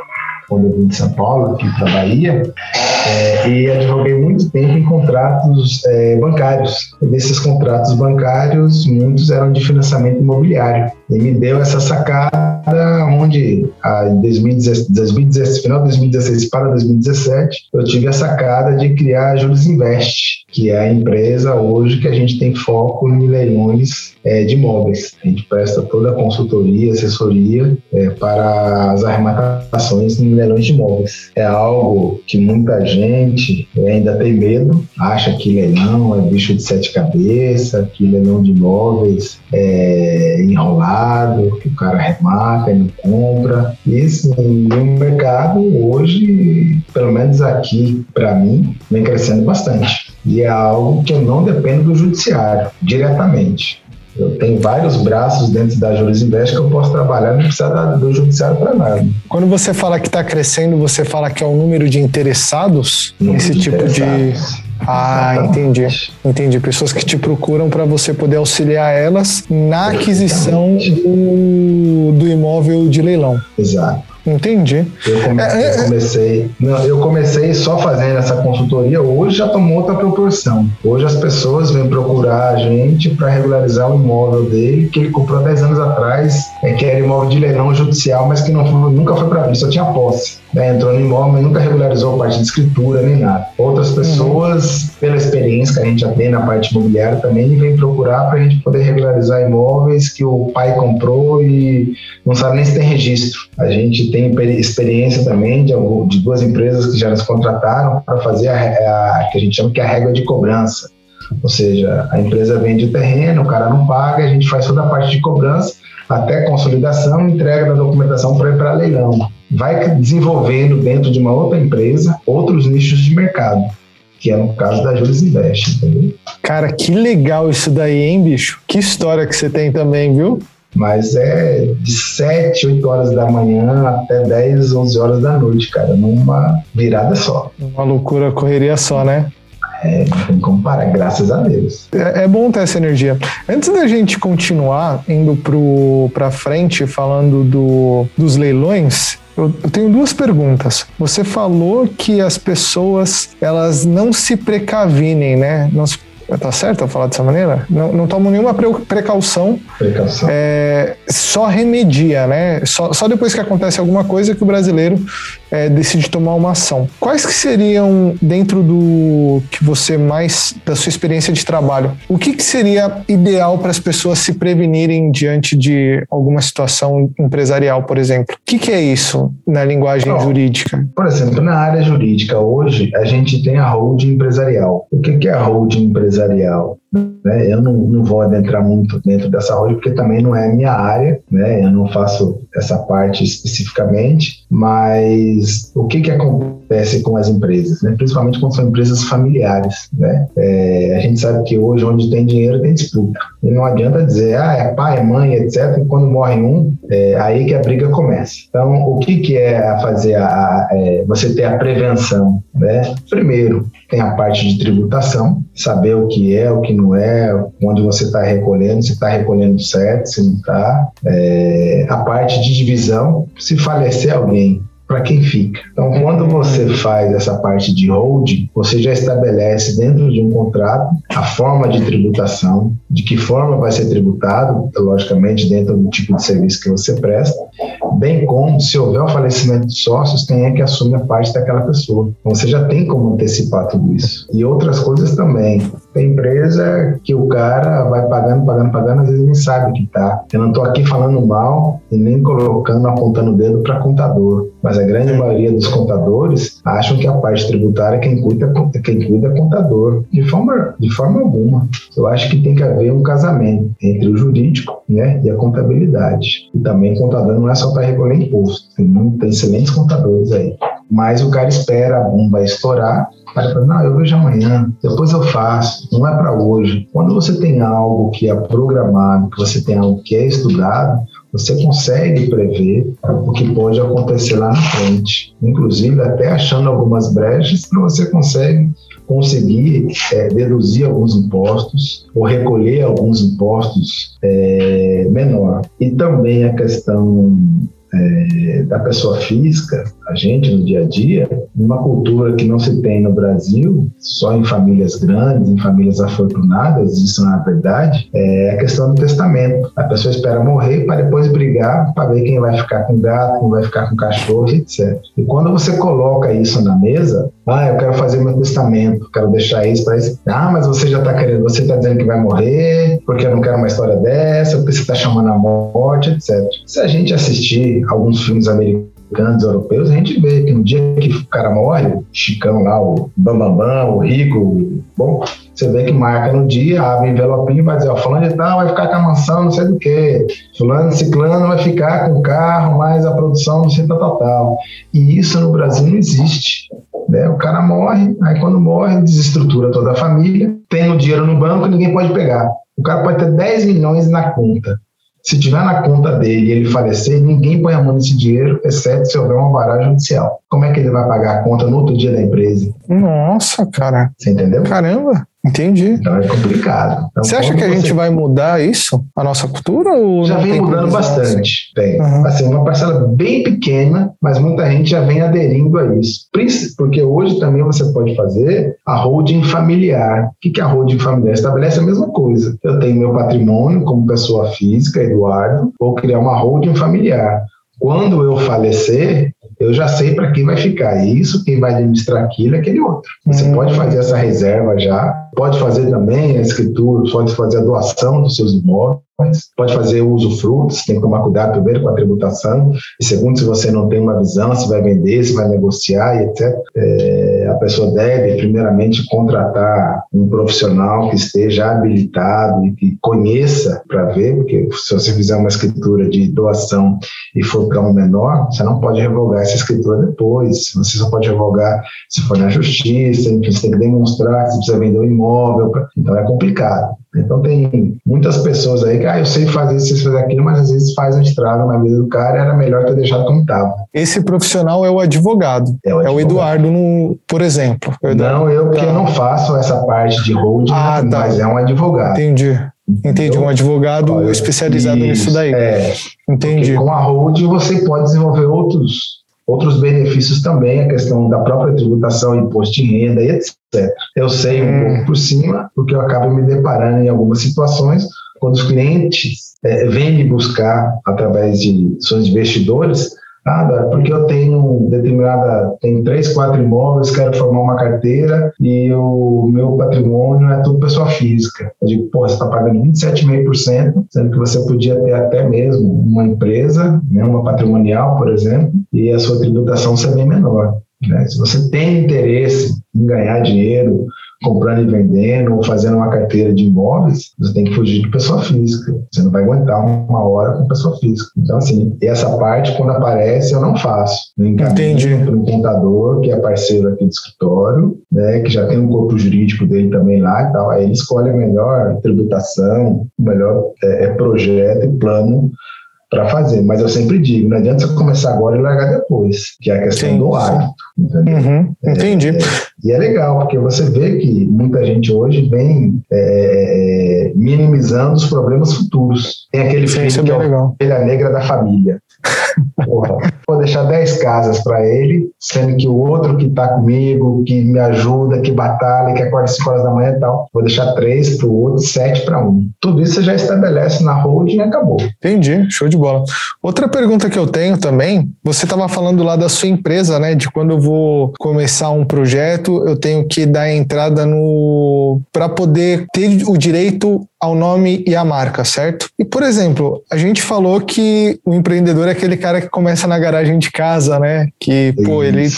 quando eu vim de São Paulo, aqui para Bahia, é, e advoguei muito tempo em contratos é, bancários. E desses contratos bancários, muitos eram de financiamento imobiliário. E me deu essa sacada onde em 2016, final de 2016 para 2017, eu tive a sacada de criar a Juros Invest, que é a empresa hoje que a gente tem foco em leilões é, de imóveis. A gente presta toda a consultoria, assessoria é, para as arrematações em leilões de imóveis. É algo que muita gente ainda tem medo, acha que leilão é bicho de sete cabeças, que leilão de imóveis é enrolado, que o cara arremata e não compra. E assim, o mercado hoje, pelo menos aqui para mim, vem crescendo bastante. E é algo que eu não dependo do judiciário diretamente. Eu tenho vários braços dentro da Juris Invest que eu posso trabalhar, não precisa do judiciário para nada. Quando você fala que está crescendo, você fala que é o número de interessados nesse tipo interessados. de. Ah, entendi. Entendi. Pessoas que te procuram para você poder auxiliar elas na aquisição do, do imóvel de leilão. Exato. Entendi. Eu comecei, é, eu comecei, não, eu comecei só fazendo essa consultoria, hoje já tomou outra proporção. Hoje as pessoas vêm procurar a gente para regularizar o imóvel dele, que ele comprou 10 anos atrás, é, que era imóvel de leilão judicial, mas que não, nunca foi para mim, só tinha posse. Né? Entrou no imóvel, mas nunca regularizou a parte de escritura nem nada. Outras pessoas, uhum. pela experiência que a gente já tem na parte imobiliária, também vêm procurar para a gente poder regularizar imóveis que o pai comprou e não sabe nem se tem registro. A gente tem experiência também de, de duas empresas que já nos contrataram para fazer a, a, que a gente chama que é a régua de cobrança. Ou seja, a empresa vende o terreno, o cara não paga, a gente faz toda a parte de cobrança, até consolidação e entrega da documentação para ir para leilão. Vai desenvolvendo dentro de uma outra empresa outros nichos de mercado, que é no caso da Jules Invest, entendeu? Cara, que legal isso daí, hein, bicho? Que história que você tem também, viu? Mas é de 7, 8 horas da manhã até 10, 11 horas da noite, cara, numa virada só. Uma loucura, correria só, né? É, não tem como parar, graças a Deus. É, é, bom ter essa energia. Antes da gente continuar indo para frente, falando do, dos leilões, eu, eu tenho duas perguntas. Você falou que as pessoas elas não se precavinem, né? Não se Tá certo eu falar dessa maneira? Não, não tomam nenhuma precaução. Precaução. É, só remedia, né? Só, só depois que acontece alguma coisa que o brasileiro é, decide tomar uma ação. Quais que seriam, dentro do que você mais, da sua experiência de trabalho, o que, que seria ideal para as pessoas se prevenirem diante de alguma situação empresarial, por exemplo? O que, que é isso na linguagem jurídica? Por exemplo, na área jurídica, hoje, a gente tem a holding empresarial. O que, que é a holding empresarial? empresarial. Né? Eu não, não, vou adentrar muito dentro dessa holding, porque também não é a minha área, né? eu não faço essa parte especificamente, mas o que, que acontece com as empresas, né? principalmente quando são empresas familiares? Né? É, a gente sabe que hoje, onde tem dinheiro, tem disputa. E não adianta dizer, ah, é pai, é mãe, etc. E quando morre um, é aí que a briga começa. Então, o que, que é fazer a, a é, você ter a prevenção? Né? Primeiro, tem a parte de tributação, saber o que é, o que não é, onde você está recolhendo, se está recolhendo certo, se não está. É, a parte de divisão, se falecer alguém, para quem fica. Então, quando você faz essa parte de holding, você já estabelece dentro de um contrato a forma de tributação, de que forma vai ser tributado, logicamente dentro do tipo de serviço que você presta, bem como se houver o falecimento de sócios, quem é que assume a parte daquela pessoa. Então, você já tem como antecipar tudo isso. E outras coisas também. Tem empresa que o cara vai pagando, pagando, pagando, às vezes nem sabe que tá. Eu não estou aqui falando mal e nem colocando, apontando o dedo para contador, mas a grande maioria dos contadores acham que a parte tributária quem cuida, quem cuida é contador. De forma, de forma alguma. Eu acho que tem que haver um casamento entre o jurídico né, e a contabilidade. E também contador não é só para recolher imposto. Tem, tem excelentes contadores aí. Mas o cara espera a bomba estourar para falar, não, eu vejo amanhã, depois eu faço, não é para hoje. Quando você tem algo que é programado, que você tem algo que é estudado, você consegue prever o que pode acontecer lá na frente. Inclusive, até achando algumas brechas, você consegue conseguir é, deduzir alguns impostos ou recolher alguns impostos é, menor. E também a questão é, da pessoa física, a gente no dia a dia, uma cultura que não se tem no Brasil, só em famílias grandes, em famílias afortunadas, isso não é verdade, é a questão do testamento. A pessoa espera morrer para depois brigar para ver quem vai ficar com gato, quem vai ficar com cachorro, etc. E quando você coloca isso na mesa, ah, eu quero fazer meu testamento, quero deixar isso para isso. Ah, mas você já está querendo, você está dizendo que vai morrer, porque eu não quero uma história dessa, porque você está chamando a morte, etc. Se a gente assistir alguns filmes americanos, europeus, a gente vê que no dia que o cara morre, o Chicão lá, o Bambambam, Bam, Bam, o Rico, bom, você vê que marca no dia, abre envelopinho e vai dizer, ó, fulano de tal vai ficar com a mansão, não sei do que, fulano ciclano vai ficar com o carro, mais a produção, não sei tal, tal, tal. E isso no Brasil não existe. Né? O cara morre, aí quando morre, desestrutura toda a família, tem o dinheiro no banco, ninguém pode pegar. O cara pode ter 10 milhões na conta. Se tiver na conta dele e ele falecer, ninguém põe a mão nesse dinheiro, exceto se houver uma vara judicial. Como é que ele vai pagar a conta no outro dia da empresa? Nossa, cara. Você entendeu? Caramba. Entendi. Então é complicado. Então, você acha que a você... gente vai mudar isso, a nossa cultura? Ou já vem mudando bastante. Tem. Uhum. Assim, uma parcela bem pequena, mas muita gente já vem aderindo a isso. Porque hoje também você pode fazer a holding familiar. O que é a holding familiar? Estabelece a mesma coisa. Eu tenho meu patrimônio como pessoa física, Eduardo, vou criar uma holding familiar. Quando eu falecer, eu já sei para quem vai ficar isso, quem vai administrar aquilo, aquele outro. Você hum. pode fazer essa reserva já, pode fazer também a escritura, pode fazer a doação dos seus imóveis, pode fazer uso frutos, tem que tomar cuidado primeiro com a tributação, e segundo, se você não tem uma visão, se vai vender, se vai negociar etc. É, a pessoa deve, primeiramente, contratar um profissional que esteja habilitado e que conheça para ver, porque se você fizer uma escritura de doação e for para um menor, você não pode revogar essa escritura depois, você só pode revogar se for na justiça, você tem que demonstrar que você precisa vender um imóvel, então é complicado. Então tem muitas pessoas aí que, ah, eu sei fazer isso, sei fazer aquilo, mas às vezes faz um estrago na vida do cara era melhor ter deixado como estava. Esse profissional é o advogado. É o, advogado. É o Eduardo, no, por exemplo. Não, eu porque tá. não faço essa parte de holding, ah, tá. mas é um advogado. Entendi. Entendi, um advogado Olha, especializado isso, nisso daí. É, Entendi. Com a holding você pode desenvolver outros outros benefícios também, a questão da própria tributação, imposto de renda etc. Eu sei um pouco por cima, porque eu acabo me deparando em algumas situações quando os clientes é, vêm me buscar através de seus investidores Nada, porque eu tenho determinada, tenho três, quatro imóveis, quero formar uma carteira e o meu patrimônio é tudo pessoa física. Eu digo, pô, você está pagando 27,5%, sendo que você podia ter até mesmo uma empresa, né, uma patrimonial, por exemplo, e a sua tributação ser bem menor. Né? Se você tem interesse em ganhar dinheiro, comprando e vendendo ou fazendo uma carteira de imóveis, você tem que fugir de pessoa física. Você não vai aguentar uma hora com pessoa física. Então, assim, essa parte, quando aparece, eu não faço. Eu Entendi. para um contador, que é parceiro aqui do escritório, né, que já tem um corpo jurídico dele também lá e tal. Aí ele escolhe a melhor tributação, o melhor é, é projeto e plano para fazer. Mas eu sempre digo, não adianta você começar agora e largar depois, que é a questão sim, do hábito. Uhum, entendi. É, é, e é legal, porque você vê que muita gente hoje vem é, é minimizando os problemas futuros. Tem aquele sim, filho que é a ovelha negra da família. Vou deixar 10 casas para ele, sendo que o outro que está comigo, que me ajuda, que batalha, que acorda 5 horas da manhã e tal, vou deixar 3 para o outro, 7 para um. Tudo isso você já estabelece na holding e acabou. Entendi, show de bola. Outra pergunta que eu tenho também, você estava falando lá da sua empresa, né? De quando eu vou começar um projeto, eu tenho que dar entrada no. para poder ter o direito ao nome e à marca, certo? E, por exemplo, a gente falou que o empreendedor é aquele cara que começa na garagem de casa, né? Que, pô, ele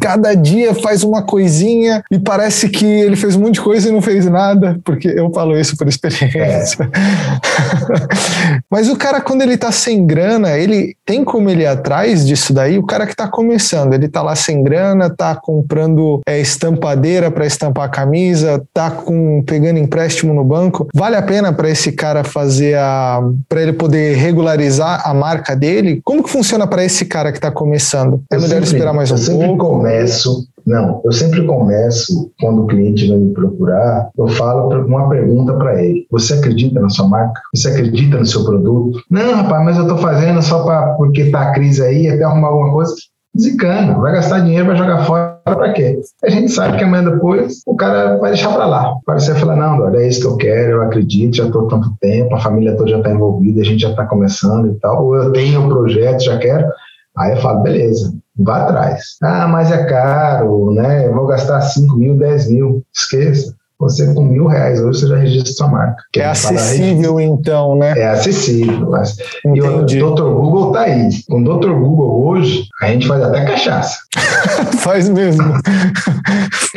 cada dia faz uma coisinha e parece que ele fez um monte de coisa e não fez nada, porque eu falo isso por experiência. É. Mas o cara, quando ele tá sem grana, ele tem como ele ir atrás disso daí? O cara que tá começando, ele tá lá sem grana, tá comprando é, estampadeira para estampar a camisa, tá com pegando empréstimo no banco. Vale a pena para esse cara fazer a. para ele poder regularizar a marca dele? Como que funciona para esse cara que tá começando? É eu melhor sempre, esperar mais um pouco? Começo Não, eu sempre começo, quando o cliente vem me procurar, eu falo uma pergunta para ele. Você acredita na sua marca? Você acredita no seu produto? Não, rapaz, mas eu estou fazendo só pra, porque tá a crise aí, até arrumar alguma coisa. Zicana, vai gastar dinheiro, vai jogar fora para quê? A gente sabe que amanhã depois o cara vai deixar para lá. Para você falar, não, olha, é isso que eu quero, eu acredito, já estou tanto tempo, a família toda já está envolvida, a gente já está começando e tal, ou eu tenho um projeto, já quero. Aí eu falo, beleza, vá atrás. Ah, mas é caro, né? Eu vou gastar 5 mil, 10 mil. Esqueça. Você com mil reais hoje você já registra sua marca. É acessível, então, né? É acessível. Mas... E o Dr. Google tá aí. Com o Dr. Google hoje, a gente faz até cachaça. faz mesmo.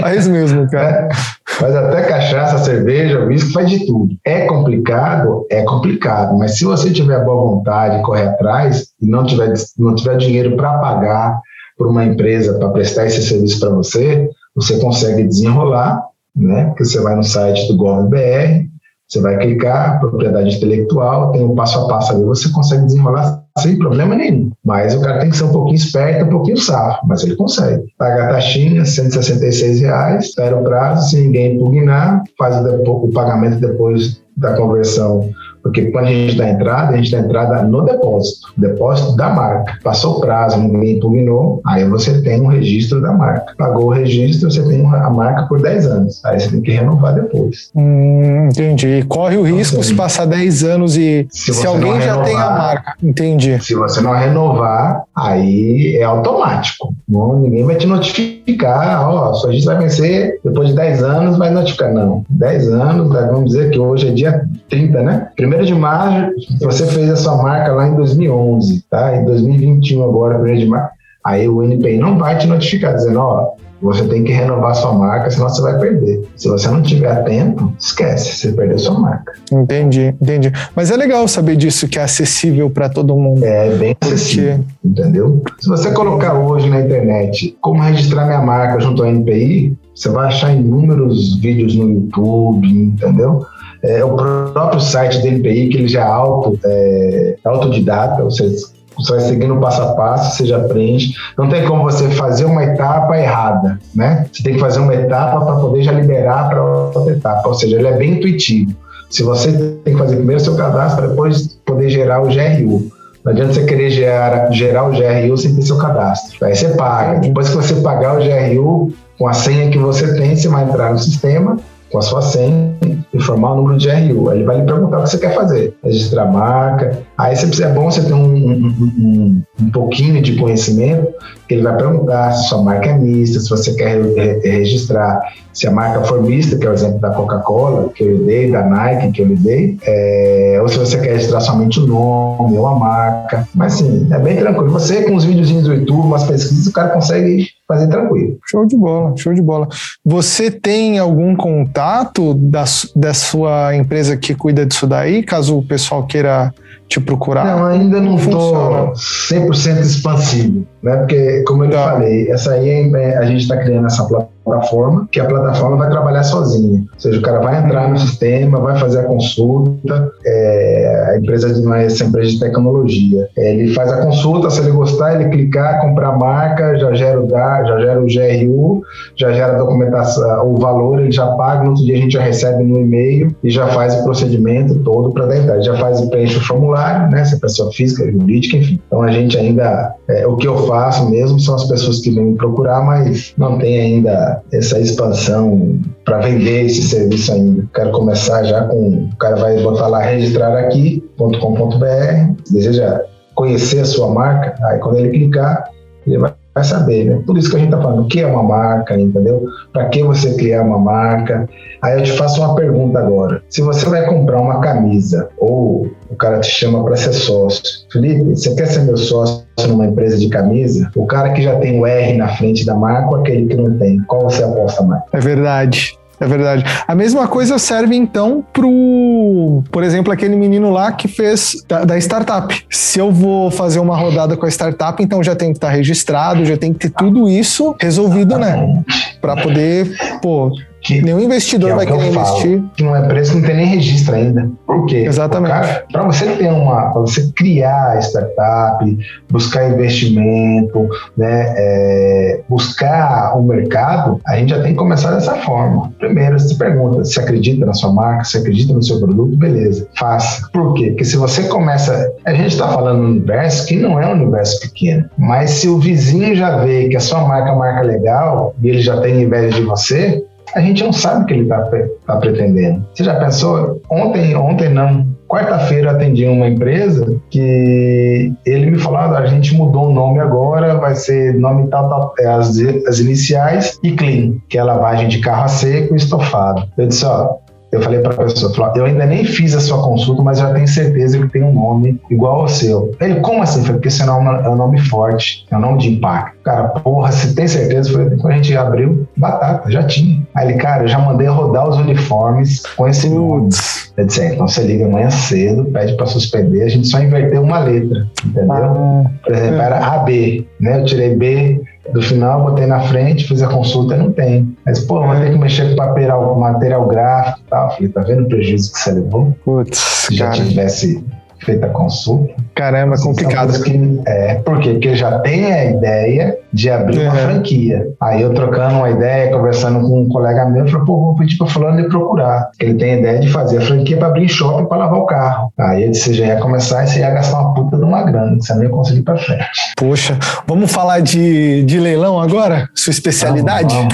faz mesmo, cara. É, faz até cachaça, cerveja, whisky, faz de tudo. É complicado? É complicado. Mas se você tiver boa vontade, correr atrás e não tiver, não tiver dinheiro para pagar por uma empresa para prestar esse serviço para você, você consegue desenrolar né? Porque você vai no site do GovBR, você vai clicar, propriedade intelectual, tem um passo a passo ali, você consegue desenrolar sem problema nenhum. Mas o cara tem que ser um pouquinho esperto, um pouquinho safo, mas ele consegue. Paga a taxinha, 166 reais, espera o prazo, se ninguém impugnar, faz o pagamento depois da conversão porque quando a gente dá entrada, a gente dá entrada no depósito, depósito da marca. Passou o prazo, ninguém impugnou, aí você tem um registro da marca. Pagou o registro, você tem a marca por 10 anos. Aí você tem que renovar depois. Hum, entendi. Corre o então, risco se passar 10 anos e se, se alguém renovar, já tem a marca. Entendi. Se você não renovar, aí é automático. Não, ninguém vai te notificar, ó, oh, sua gente vai vencer depois de 10 anos, vai notificar. Não, 10 anos, vamos dizer que hoje é dia 30, né? Primeiro 1 de março, você fez a sua marca lá em 2011, tá? Em 2021 agora, 1 de março. Aí o NPI não vai te notificar dizendo, ó, você tem que renovar sua marca, senão você vai perder. Se você não tiver tempo, esquece, você perdeu sua marca. Entendi, entendi. Mas é legal saber disso, que é acessível para todo mundo. É bem acessível, porque... entendeu? Se você colocar hoje na internet como registrar minha marca junto ao NPI, você vai achar inúmeros vídeos no YouTube, entendeu? É, o próprio site do NPI, que ele já é auto, é, autodidata, ou seja, você vai seguindo passo a passo, você já aprende. Não tem como você fazer uma etapa errada, né? Você tem que fazer uma etapa para poder já liberar para outra etapa, ou seja, ele é bem intuitivo. Se você tem que fazer primeiro seu cadastro para depois poder gerar o GRU. Não adianta você querer gerar, gerar o GRU sem ter seu cadastro. Aí você paga. Depois que você pagar o GRU, com a senha que você tem, você vai entrar no sistema com a sua senha, informar o número de RU. Aí ele vai lhe perguntar o que você quer fazer. Registrar a marca. Aí você é bom você ter um, um, um, um pouquinho de conhecimento, que ele vai perguntar se sua marca é mista, se você quer re registrar se a marca for mista, que é o exemplo da Coca-Cola, que eu lhe dei, da Nike, que eu lhe dei, é, ou se você quer registrar somente o nome ou a marca. Mas sim, é bem tranquilo. Você, com os videozinhos do YouTube, umas pesquisas, o cara consegue fazer tranquilo. Show de bola, show de bola. Você tem algum contato da, da sua empresa que cuida disso daí, caso o pessoal queira te procurar? Não, ainda não estou 100% expansivo, né? Porque, como eu tá. falei, essa aí é, a gente está criando essa plataforma que a plataforma vai trabalhar sozinha. Ou seja, o cara vai entrar no sistema, vai fazer a consulta, é, a empresa não é essa empresa de tecnologia. É, ele faz a consulta, se ele gostar, ele clicar, comprar marca, já gera o DAR, já gera o GRU, já gera a documentação, o valor, ele já paga, no outro dia a gente já recebe no e-mail e já faz o procedimento todo para dar entrada. Já faz o preenche o formulário, né? Se é pessoa física, jurídica, enfim. Então a gente ainda, é, o que eu faço mesmo são as pessoas que vêm me procurar, mas não tem ainda essa, expansão para vender esse serviço ainda. Quero começar já com. O cara vai botar lá registrar aqui.com.br, deseja conhecer a sua marca, aí quando ele clicar, ele vai vai saber, né? Por isso que a gente está falando, o que é uma marca, entendeu? Para que você criar uma marca? Aí eu te faço uma pergunta agora. Se você vai comprar uma camisa ou o cara te chama para ser sócio, Felipe, você quer ser meu sócio numa empresa de camisa? O cara que já tem o R na frente da marca ou aquele que não tem? Qual você aposta mais? É verdade. É verdade. A mesma coisa serve então pro, por exemplo, aquele menino lá que fez da, da, startup. Se eu vou fazer uma rodada com a startup, então já tem que estar registrado, já tem que ter tudo isso resolvido, né? Para poder, pô, Que, Nenhum investidor que é vai querer investir. que não é preço, não tem nem registro ainda. Por quê? Exatamente. Para você ter uma, para você criar startup, buscar investimento, né, é, buscar o mercado, a gente já tem que começar dessa forma. Primeiro, você pergunta se acredita na sua marca, se acredita no seu produto, beleza, faça. Por quê? Porque se você começa, a gente está falando um universo que não é um universo pequeno, mas se o vizinho já vê que a sua marca é uma marca legal e ele já tem inveja de você, a gente não sabe o que ele está tá pretendendo. Você já pensou? Ontem, ontem não. Quarta-feira atendi uma empresa que ele me falou: ah, a gente mudou o nome agora, vai ser nome tal, tal, é as, as iniciais e clean, que é lavagem de carro a seco e estofado. Eu disse: ó, eu falei para a pessoa, eu ainda nem fiz a sua consulta, mas já tenho certeza que tem um nome igual ao seu. Ele, como assim? Eu falei, porque esse nome é um nome forte, é um nome de impacto. Cara, porra, você tem certeza? Falei, quando a gente abriu, batata, já tinha. Aí ele, cara, eu já mandei rodar os uniformes com esse nome. Eu disse, então você liga amanhã cedo, pede para suspender, a gente só inverteu uma letra, entendeu? Ah, Por exemplo, era AB, né? Eu tirei B, do final, botei na frente, fiz a consulta e não tem. Mas, pô, vai ter que mexer com papel, material gráfico e tal. Falei, tá vendo o prejuízo que você levou? Putz, Se já tivesse feita a consulta. Caramba, complicado. Que, é, por quê? Porque já tem a ideia de abrir uhum. uma franquia. Aí eu trocando uma ideia, conversando com um colega meu, eu falei, pô, vou pedir para fulano de procurar. Ele tem a ideia de fazer a franquia para abrir shopping para lavar o carro. Aí ele disse, já ia começar e você ia gastar uma puta de uma grana, que você não ia conseguir para frente. Poxa, vamos falar de, de leilão agora? Sua especialidade? Vamos,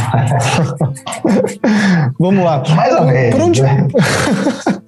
vamos. vamos lá. Mais ou menos. Por onde... Né?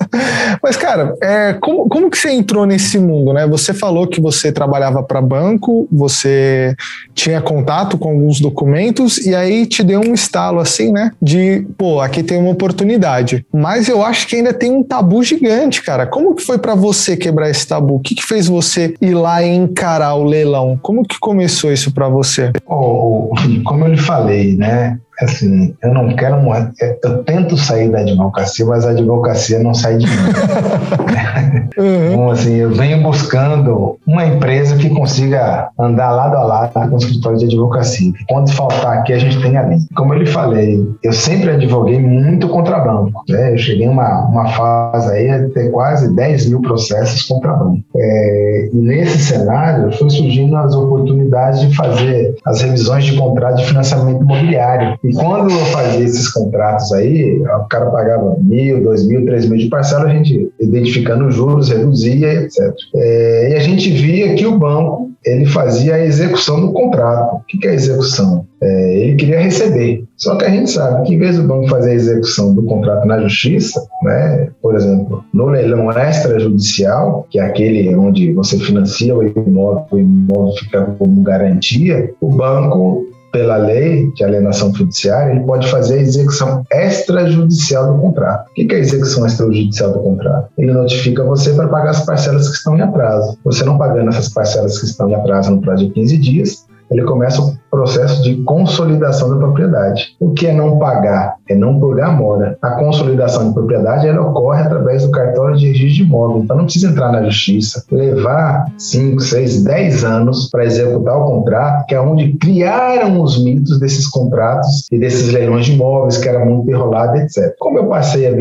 Mas, cara, é, como, como que você entrou nesse mundo, né? Você falou que você trabalhava para banco, você tinha contato com alguns documentos e aí te deu um estalo assim, né? De, pô, aqui tem uma oportunidade. Mas eu acho que ainda tem um tabu gigante, cara. Como que foi para você quebrar esse tabu? O que, que fez você ir lá e encarar o leilão? Como que começou isso para você? Oh, como eu lhe falei, né? Assim, eu não quero é, eu tento sair da advocacia, mas a advocacia não sai de mim. uhum. Então, assim, eu venho buscando uma empresa que consiga andar lado a lado com o escritório de advocacia. Quando faltar aqui, a gente tem ali. Como eu lhe falei, eu sempre advoguei muito contra banco. Né? Eu cheguei uma, uma fase aí a ter quase 10 mil processos contra banco. É, e nesse cenário, foi surgindo as oportunidades de fazer as revisões de contrato de financiamento imobiliário. E quando eu fazia esses contratos aí, o cara pagava mil, dois mil, três mil de parcela, a gente identificando os juros, reduzia, etc. É, e a gente via que o banco ele fazia a execução do contrato. O que é a execução? É, ele queria receber. Só que a gente sabe que em vez do banco fazer a execução do contrato na justiça, né, por exemplo, no leilão extrajudicial, que é aquele onde você financia o imóvel, o imóvel fica como garantia, o banco pela lei de alienação fiduciária, ele pode fazer a execução extrajudicial do contrato. O que é a execução extrajudicial do contrato? Ele notifica você para pagar as parcelas que estão em atraso. Você não pagando essas parcelas que estão em atraso no prazo de 15 dias, ele começa o processo de consolidação da propriedade. O que é não pagar? É não pagar mora. A consolidação de propriedade ela ocorre através do cartório de registro de imóvel. Então não precisa entrar na justiça, levar 5, 6, 10 anos para executar o contrato, que é onde criaram os mitos desses contratos e desses leilões de imóveis, que era muito enrolado, etc. Como eu passei a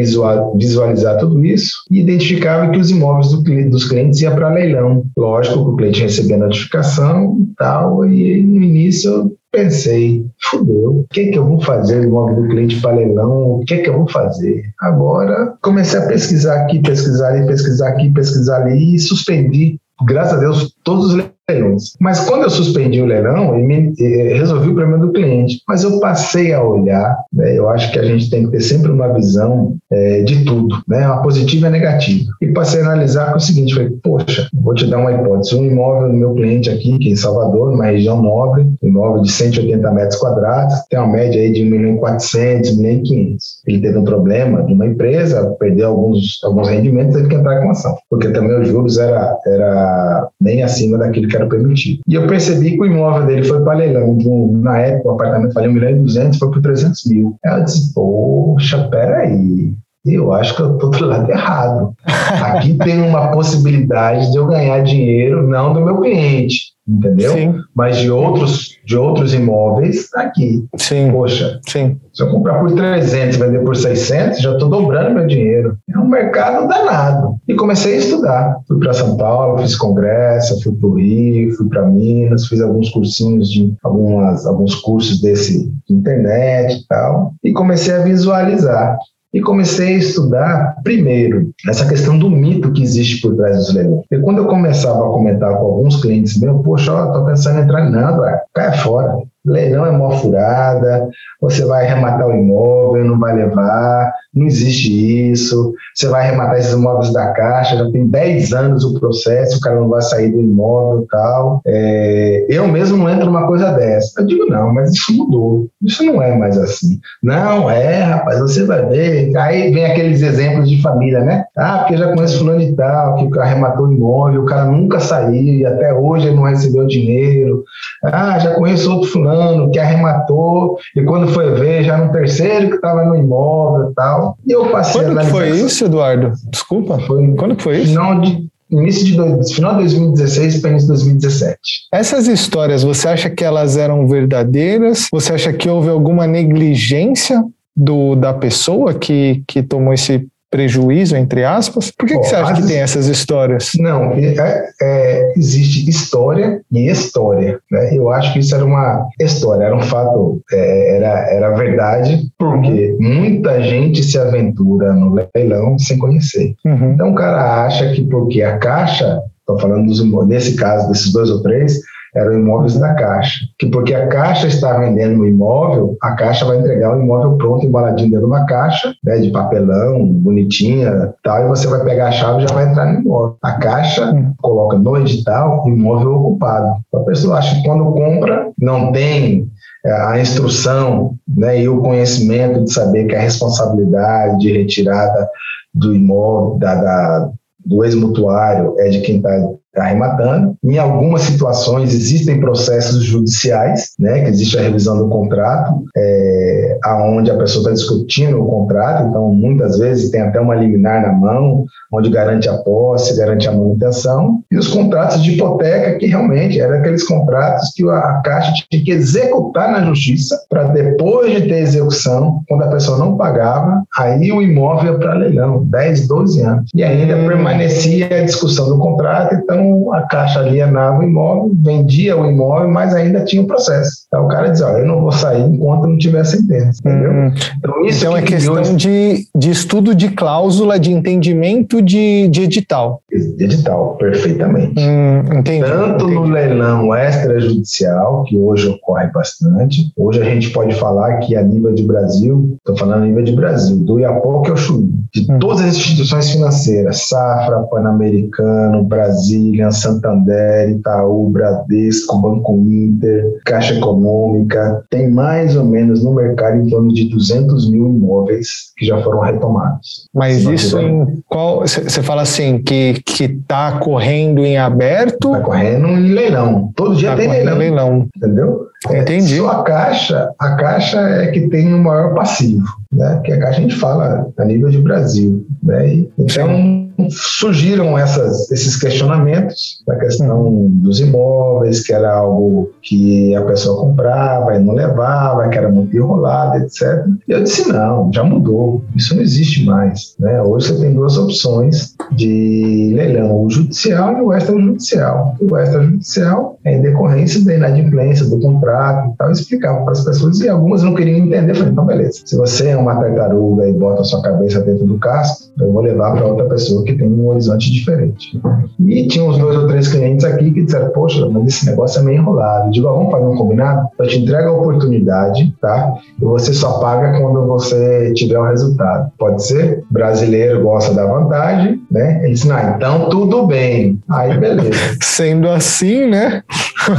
visualizar tudo isso e identificava que os imóveis do, dos clientes iam para leilão. Lógico que o cliente recebia notificação e tal, e no início eu pensei, fudeu, o que, que eu vou fazer imóvel do cliente para leilão? O que, que eu vou fazer? Agora comecei a pesquisar aqui, pesquisar ali, pesquisar aqui, pesquisar ali e suspendi, graças a Deus, todos os leilões. Mas quando eu suspendi o leilão, me, eh, resolvi o problema do cliente. Mas eu passei a olhar, né, eu acho que a gente tem que ter sempre uma visão é, de tudo, né, uma positiva e negativa. E passei a analisar com o seguinte, falei, poxa, vou te dar uma hipótese, um imóvel do meu cliente aqui, que é em Salvador, numa região nobre, imóvel de 180 metros quadrados, tem uma média aí de 1 milhão e 400, 1 milhão e 500. Ele teve um problema de uma empresa, perdeu alguns, alguns rendimentos, teve que entrar com ação, porque também os juros era, era bem acima daquilo que era permitido. E eu percebi que o imóvel dele foi para leilão. na época, o apartamento valia 1 milhão e 200, foi por 300 mil. Eu disse, poxa, peraí. Eu acho que eu estou do lado errado. Aqui tem uma possibilidade de eu ganhar dinheiro, não do meu cliente, entendeu? Sim. Mas de outros, de outros imóveis, aqui. Sim. Poxa, Sim. se eu comprar por 300 e vender por 600, já estou dobrando meu dinheiro. É um mercado danado. E comecei a estudar. Fui para São Paulo, fiz congresso, fui para o Rio, fui para Minas, fiz alguns cursinhos de algumas, alguns cursos desse de internet e tal. E comecei a visualizar e comecei a estudar, primeiro, essa questão do mito que existe por trás dos leilões. E quando eu começava a comentar com alguns clientes meus, poxa, tô pensando em entrar, não, cai fora. Leilão é mó furada, você vai arrematar o imóvel, não vai levar, não existe isso. Você vai arrematar esses imóveis da Caixa, já tem 10 anos o processo, o cara não vai sair do imóvel e tal. É, eu mesmo não entro numa coisa dessa. Eu digo, não, mas isso mudou. Isso não é mais assim. Não, é, rapaz, você vai ver. Aí vem aqueles exemplos de família, né? Ah, porque eu já conheço fulano de tal, que arrematou o imóvel, o cara nunca saiu e até hoje ele não recebeu dinheiro. Ah, já conheço outro fulano fulano que arrematou, e quando foi ver, já no terceiro que estava no imóvel e tal. E eu passei Quando que foi isso, Eduardo? Desculpa. Foi, Quando que foi isso? Final de, início de dois, final de 2016 para início de 2017. Essas histórias, você acha que elas eram verdadeiras? Você acha que houve alguma negligência do, da pessoa que, que tomou esse prejuízo, entre aspas? Por que, que você acha que tem essas histórias? Não, é, é, existe história e história. Né? Eu acho que isso era uma história, era um fato, é, era, era verdade, porque muita gente se aventura no leilão sem conhecer. Uhum. Então o cara acha que porque a Caixa, estou falando dos, nesse caso desses dois ou três, eram imóveis da Caixa. Que porque a Caixa está vendendo o imóvel, a Caixa vai entregar o imóvel pronto, embaladinho dentro de uma caixa, né, de papelão, bonitinha, tal, e você vai pegar a chave e já vai entrar no imóvel. A Caixa hum. coloca no edital imóvel ocupado. A pessoa acha que quando compra, não tem é, a instrução né, e o conhecimento de saber que a responsabilidade de retirada do imóvel, da, da do ex-mutuário é de quem está arrematando. Em algumas situações existem processos judiciais, né, que existe a revisão do contrato, é, aonde a pessoa está discutindo o contrato, então muitas vezes tem até uma liminar na mão, onde garante a posse, garante a manutenção, e os contratos de hipoteca que realmente eram aqueles contratos que a Caixa tinha que executar na justiça para depois de ter execução, quando a pessoa não pagava, aí o imóvel ia para leilão, 10, 12 anos. E ainda hum. permanecia a discussão do contrato, então então, a Caixa alienava o imóvel, vendia o imóvel, mas ainda tinha o processo. Então, o cara dizia, eu não vou sair enquanto não tiver sentença, entendeu? Hum. Então, isso então, que é questão de, de estudo de cláusula, de entendimento de, de edital. De edital, perfeitamente. Hum, entendi, Tanto entendi. no leilão extrajudicial, que hoje ocorre bastante, hoje a gente pode falar que a nível de Brasil, estou falando a nível de Brasil, do Iapoque ao Chuí, de hum. todas as instituições financeiras, Safra, Pan-Americano, Brasil, William, Santander, Itaú, Bradesco, Banco Inter, Caixa Econômica. Tem mais ou menos no mercado em torno de 200 mil imóveis que já foram retomados. Mas isso em qual? Você fala assim, que está correndo em aberto? Está correndo em leilão. Todo dia tá tem leilão. leilão. Entendeu? Entendi. É, só a Caixa, a Caixa é que tem o maior passivo, né? Que a Caixa a gente fala a nível de Brasil, né? Então Sim surgiram essas, esses questionamentos da questão dos imóveis, que era algo que a pessoa comprava e não levava, que era muito enrolado, etc. E eu disse, não, já mudou, isso não existe mais. Né? Hoje você tem duas opções de leilão, o judicial e o extrajudicial. O extrajudicial é em decorrência da inadimplência do contrato e tal, eu explicava para as pessoas e algumas não queriam entender. Eu falei, então beleza, se você é uma tartaruga e bota a sua cabeça dentro do casco, eu vou levar para outra pessoa que tem um horizonte diferente. E tinha uns dois ou três clientes aqui que disseram, poxa, mas esse negócio é meio enrolado. Eu digo, ah, vamos fazer um combinado? Eu te entrego a oportunidade, tá? E você só paga quando você tiver o resultado. Pode ser? Brasileiro gosta da vantagem, né? Ele disse, não, então tudo bem. Aí, beleza. Sendo assim, né?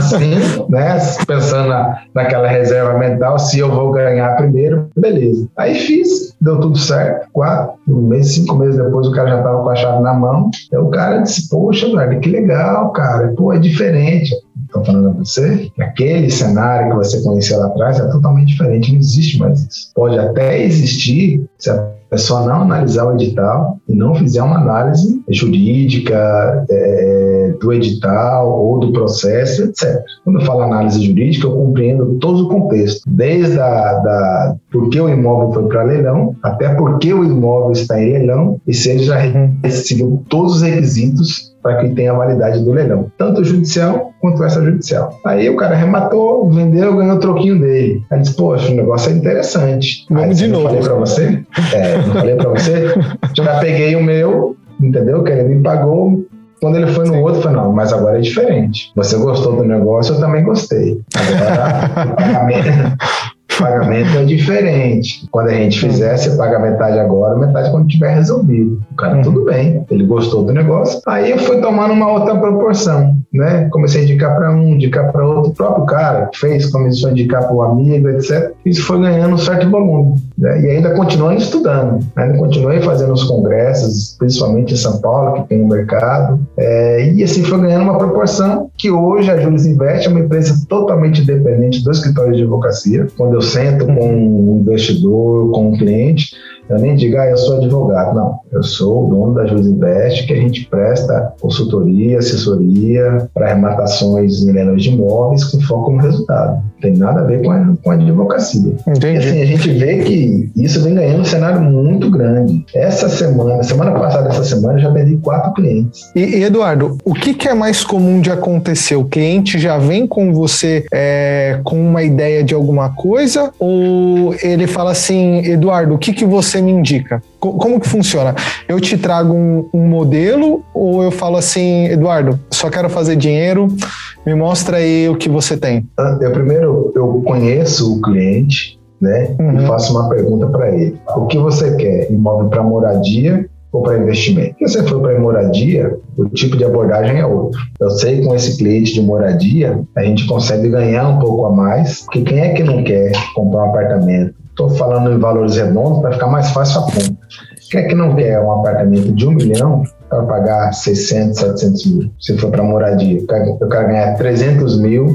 Sim, né? Pensando na, naquela reserva mental, se eu vou ganhar primeiro, beleza. Aí fiz, deu tudo certo. Quatro, um mês, cinco meses depois, o cara já estava com a chave na mão. Aí o cara disse: Poxa, velho, que legal, cara. Pô, é diferente. estou falando a você, aquele cenário que você conhecia lá atrás é totalmente diferente, não existe mais isso. Pode até existir se a pessoa não analisar o edital e não fizer uma análise jurídica é, do edital ou do processo, etc. Quando eu falo análise jurídica, eu compreendo todo o contexto, desde a, da por que o imóvel foi para leilão, até por que o imóvel está em leilão e se ele já seguiu todos os requisitos para que tenha a validade do leilão, tanto judicial quanto extrajudicial. Aí o cara arrematou, vendeu, ganhou o troquinho dele. Aí disse, poxa, o negócio é interessante. Vamos Aí, de novo. Falei para você? É, falei para você? Já peguei o meu, entendeu? Que ele me pagou, quando ele foi no Sim. outro, foi não, mas agora é diferente. Você gostou do negócio, eu também gostei. Agora, o pagamento, pagamento é diferente. Quando a gente fizer, você paga metade agora, metade quando tiver resolvido. O cara, tudo bem, ele gostou do negócio. Aí eu fui tomando uma outra proporção, né? Comecei a indicar para um, indicar para outro. O próprio cara fez, começou a indicar para o amigo, etc. Isso foi ganhando um certo volume. Né? E ainda continuando estudando. Ainda continuei fazendo os congressos, principalmente em São Paulo, que tem um mercado. É, e assim foi ganhando uma proporção que hoje a Jules Invest é uma empresa totalmente independente do escritório de advocacia. Quando eu sento com um investidor, com um cliente, eu nem digo, ah, eu sou advogado. Não, eu sou o dono da Juiz Invest, que a gente presta consultoria, assessoria para arrematações em leilões de imóveis com foco no resultado. Não tem nada a ver com a, com a advocacia. Entendi. E assim, a gente vê que isso vem ganhando um cenário muito grande. Essa semana, semana passada, essa semana, eu já vendi quatro clientes. E, e Eduardo, o que, que, é mais comum de acontecer? O cliente já vem com você é, com uma ideia de alguma coisa ou ele fala assim, Eduardo, o que, que você me indica? Como que funciona? Eu te trago um, um, modelo ou eu falo assim, Eduardo, só quero fazer dinheiro, me mostra aí o que você tem? Eu primeiro eu conheço o cliente, né? Uhum. E faço uma pergunta para ele. O que você quer? Imóvel para moradia ou para investimento? Se você for para moradia, o tipo de abordagem é outro. Eu sei que com esse cliente de moradia, a gente consegue ganhar um pouco a mais, porque quem é que não quer comprar um apartamento Estou falando em valores redondos para ficar mais fácil a conta. Quem é que não quer um apartamento de um milhão para pagar 600, 700 mil, se for para moradia? Eu quero, ganhar 300 mil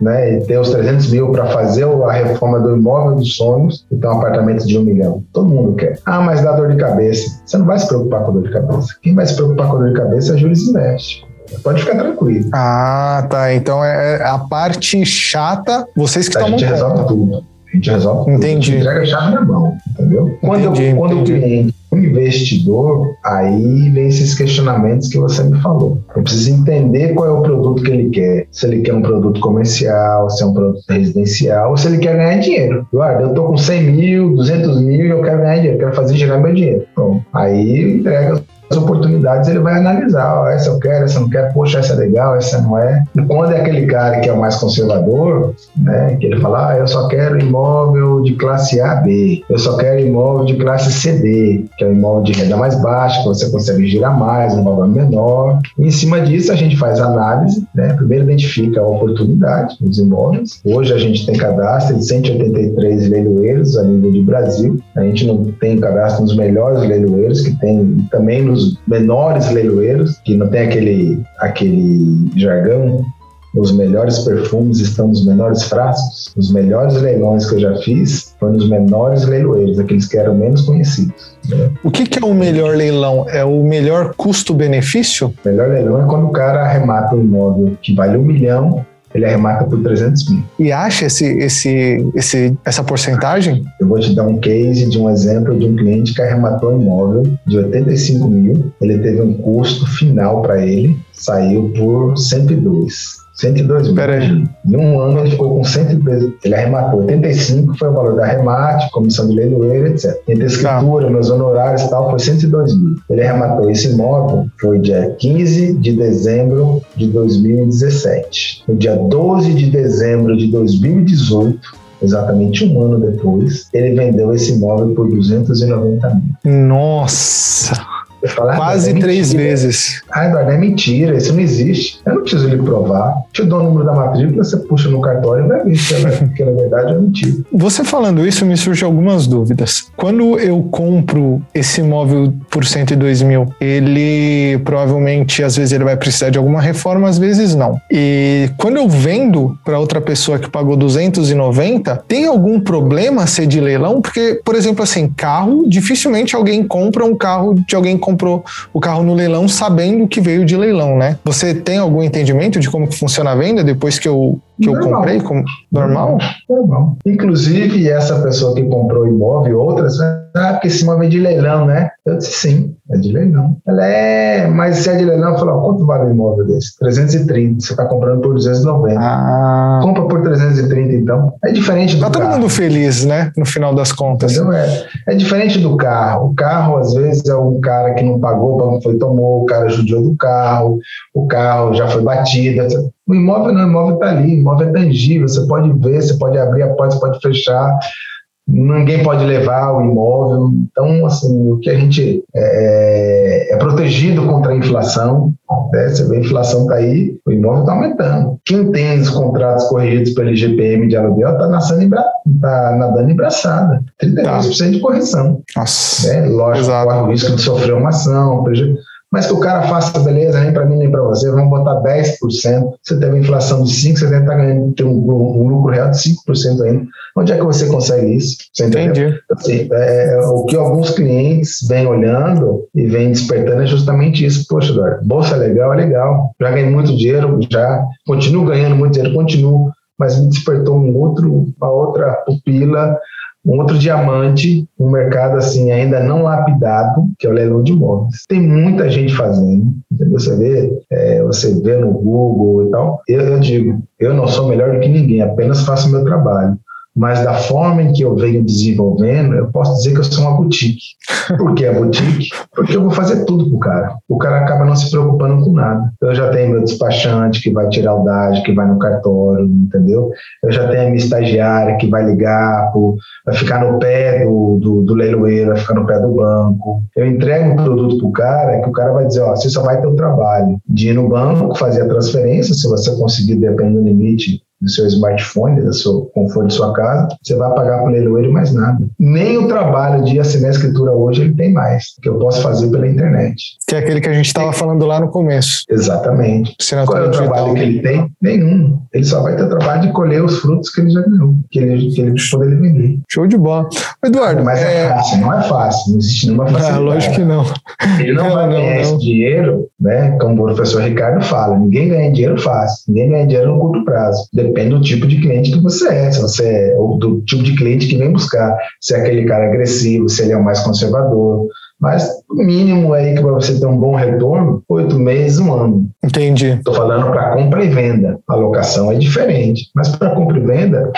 né, e ter os 300 mil para fazer a reforma do imóvel dos sonhos e ter um apartamento de um milhão. Todo mundo quer. Ah, mas dá dor de cabeça. Você não vai se preocupar com dor de cabeça. Quem vai se preocupar com dor de cabeça é a Juris Invest. Pode ficar tranquilo. Ah, tá. Então é, é a parte chata, vocês que conta. A gente resolve tudo. A gente resolve entendi. entrega a chave na mão, entendeu? Quando, entendi, eu, quando entendi. o cliente, o investidor, aí vem esses questionamentos que você me falou. Eu preciso entender qual é o produto que ele quer. Se ele quer um produto comercial, se é um produto residencial, ou se ele quer ganhar dinheiro. Eduardo, eu tô com 100 mil, 200 mil e eu quero ganhar dinheiro, quero fazer gerar meu dinheiro. Bom, aí entrega as oportunidades ele vai analisar, essa eu quero, essa eu não quero, poxa, essa é legal, essa não é. E quando é aquele cara que é o mais conservador, né, que ele fala, ah, eu só quero imóvel de classe A, B, eu só quero imóvel de classe CD, que é um imóvel de renda mais baixa, que você consegue girar mais, um valor menor. E em cima disso a gente faz análise, né, primeiro identifica a oportunidade dos imóveis. Hoje a gente tem cadastro de 183 leiloeiros a nível de Brasil, a gente não tem cadastro nos melhores leiloeiros, que tem também nos menores leiloeiros, que não tem aquele, aquele jargão, os melhores perfumes estão nos menores frascos. Os melhores leilões que eu já fiz foram nos menores leiloeiros, aqueles que eram menos conhecidos. Né? O que, que, é o melhor leilão? É o melhor custo-benefício? O melhor leilão é quando o cara arremata um imóvel que vale um milhão ele arremata por 300 mil. E acha esse, esse, esse, essa porcentagem? Eu vou te dar um case de um exemplo de um cliente que arrematou um imóvel de 85 mil. Ele teve um custo final para ele, saiu por 102. 102 mil. Pera aí. Em um ano ele ficou com 102. Ele arrematou 85, foi o valor da arremate, comissão de leiloeiro, etc. Entre escritura, tá. meus honorários e tal, foi 102 mil. Ele arrematou esse imóvel, foi dia 15 de dezembro de 2017. No dia 12 de dezembro de 2018, exatamente um ano depois, ele vendeu esse imóvel por 290 mil. Nossa! Quase é três vezes. Ah, Eduardo, é mentira, isso não existe. Eu não preciso lhe provar. Te dou o número da matrícula, você puxa no cartório e vai ver se é, verdade ou mentira. Você falando isso, me surge algumas dúvidas. Quando eu compro esse imóvel por 102 mil, ele provavelmente, às vezes, ele vai precisar de alguma reforma, às vezes não. E quando eu vendo para outra pessoa que pagou 290, tem algum problema ser de leilão? Porque, por exemplo, assim, carro, dificilmente alguém compra um carro de alguém que comprou o carro no leilão sabendo que veio de leilão, né? Você tem algum entendimento de como funciona a venda depois que eu que normal. eu comprei? Como, normal? Normal. Inclusive, essa pessoa que comprou o imóvel, outras, ah, porque esse imóvel é de leilão, né? Eu disse sim, é de leilão. Ela é, mas se é de leilão, eu falo, quanto vale um imóvel desse? 330. Você está comprando por 290. Ah. Compra por 330, então. É diferente do Tá todo mundo feliz, né? No final das contas. Entendeu? É, é diferente do carro. O carro, às vezes, é um cara que não pagou, o banco foi tomou, o cara judiou do carro, o carro já foi batido. O imóvel não, o imóvel está ali, o imóvel é tangível, você pode ver, você pode abrir a porta, você pode fechar, ninguém pode levar o imóvel. Então, assim, o que a gente é, é protegido contra a inflação, né? você vê a inflação está aí, o imóvel está aumentando. Quem tem os contratos corrigidos pelo IGPM de aluguel está tá nadando em braçada. 32% tá. de correção. Nossa. Né? Lógico, corre o risco de sofrer uma ação, prejuízo mas que o cara faça, beleza, nem para mim nem para você, vamos botar 10%, você teve uma inflação de 5%, você deve estar ganhando ter um, um, lucro real de 5% ainda. Onde é que você consegue isso? Você Entendi. Assim, é, é, o que alguns clientes vêm olhando e vêm despertando é justamente isso. Poxa, Eduardo, bolsa é legal, é legal. Já ganhei muito dinheiro, já continuo ganhando muito dinheiro, continuo, mas me despertou um outro, uma outra pupila um outro diamante, um mercado assim ainda não lapidado, que é o leilão de imóveis. Tem muita gente fazendo, entendeu? Você vê, é, você vê no Google e tal. Eu, eu digo, eu não sou melhor do que ninguém, apenas faço o meu trabalho mas da forma em que eu venho desenvolvendo, eu posso dizer que eu sou uma boutique. Por que a boutique? Porque eu vou fazer tudo pro cara. O cara acaba não se preocupando com nada. Eu já tenho meu despachante que vai tirar o DAD, que vai no cartório, entendeu? Eu já tenho a minha estagiária que vai ligar, pro, vai ficar no pé do, do, do leiloeiro, vai ficar no pé do banco. Eu entrego um produto pro cara que o cara vai dizer, ó, você só vai ter o trabalho de ir no banco, fazer a transferência, se você conseguir, dependendo do limite, do seu smartphone, do seu conforto de sua casa, você vai pagar para o leiloeiro mais nada. Nem o trabalho de assinar a escritura hoje ele tem mais, que eu posso fazer pela internet. Que é aquele que a gente estava falando lá no começo. Exatamente. Qual é o trabalho que ele tem? Nenhum. Ele só vai ter o trabalho de colher os frutos que ele já ganhou, que ele, que ele poder vender. Show de bola. Eduardo. Mas é, é fácil, não é fácil, não existe nenhuma facilidade. Ah, lógico que não. Ele não, não vai ganhar não, esse dinheiro, né? Como o professor Ricardo fala, ninguém ganha dinheiro fácil, ninguém ganha dinheiro no curto prazo depende do tipo de cliente que você é, se você é, ou do tipo de cliente que vem buscar, se é aquele cara agressivo, se ele é o mais conservador. Mas o mínimo aí que para você ter um bom retorno, oito meses, um ano. Entendi. Estou falando para compra e venda. A locação é diferente. Mas para compra e venda,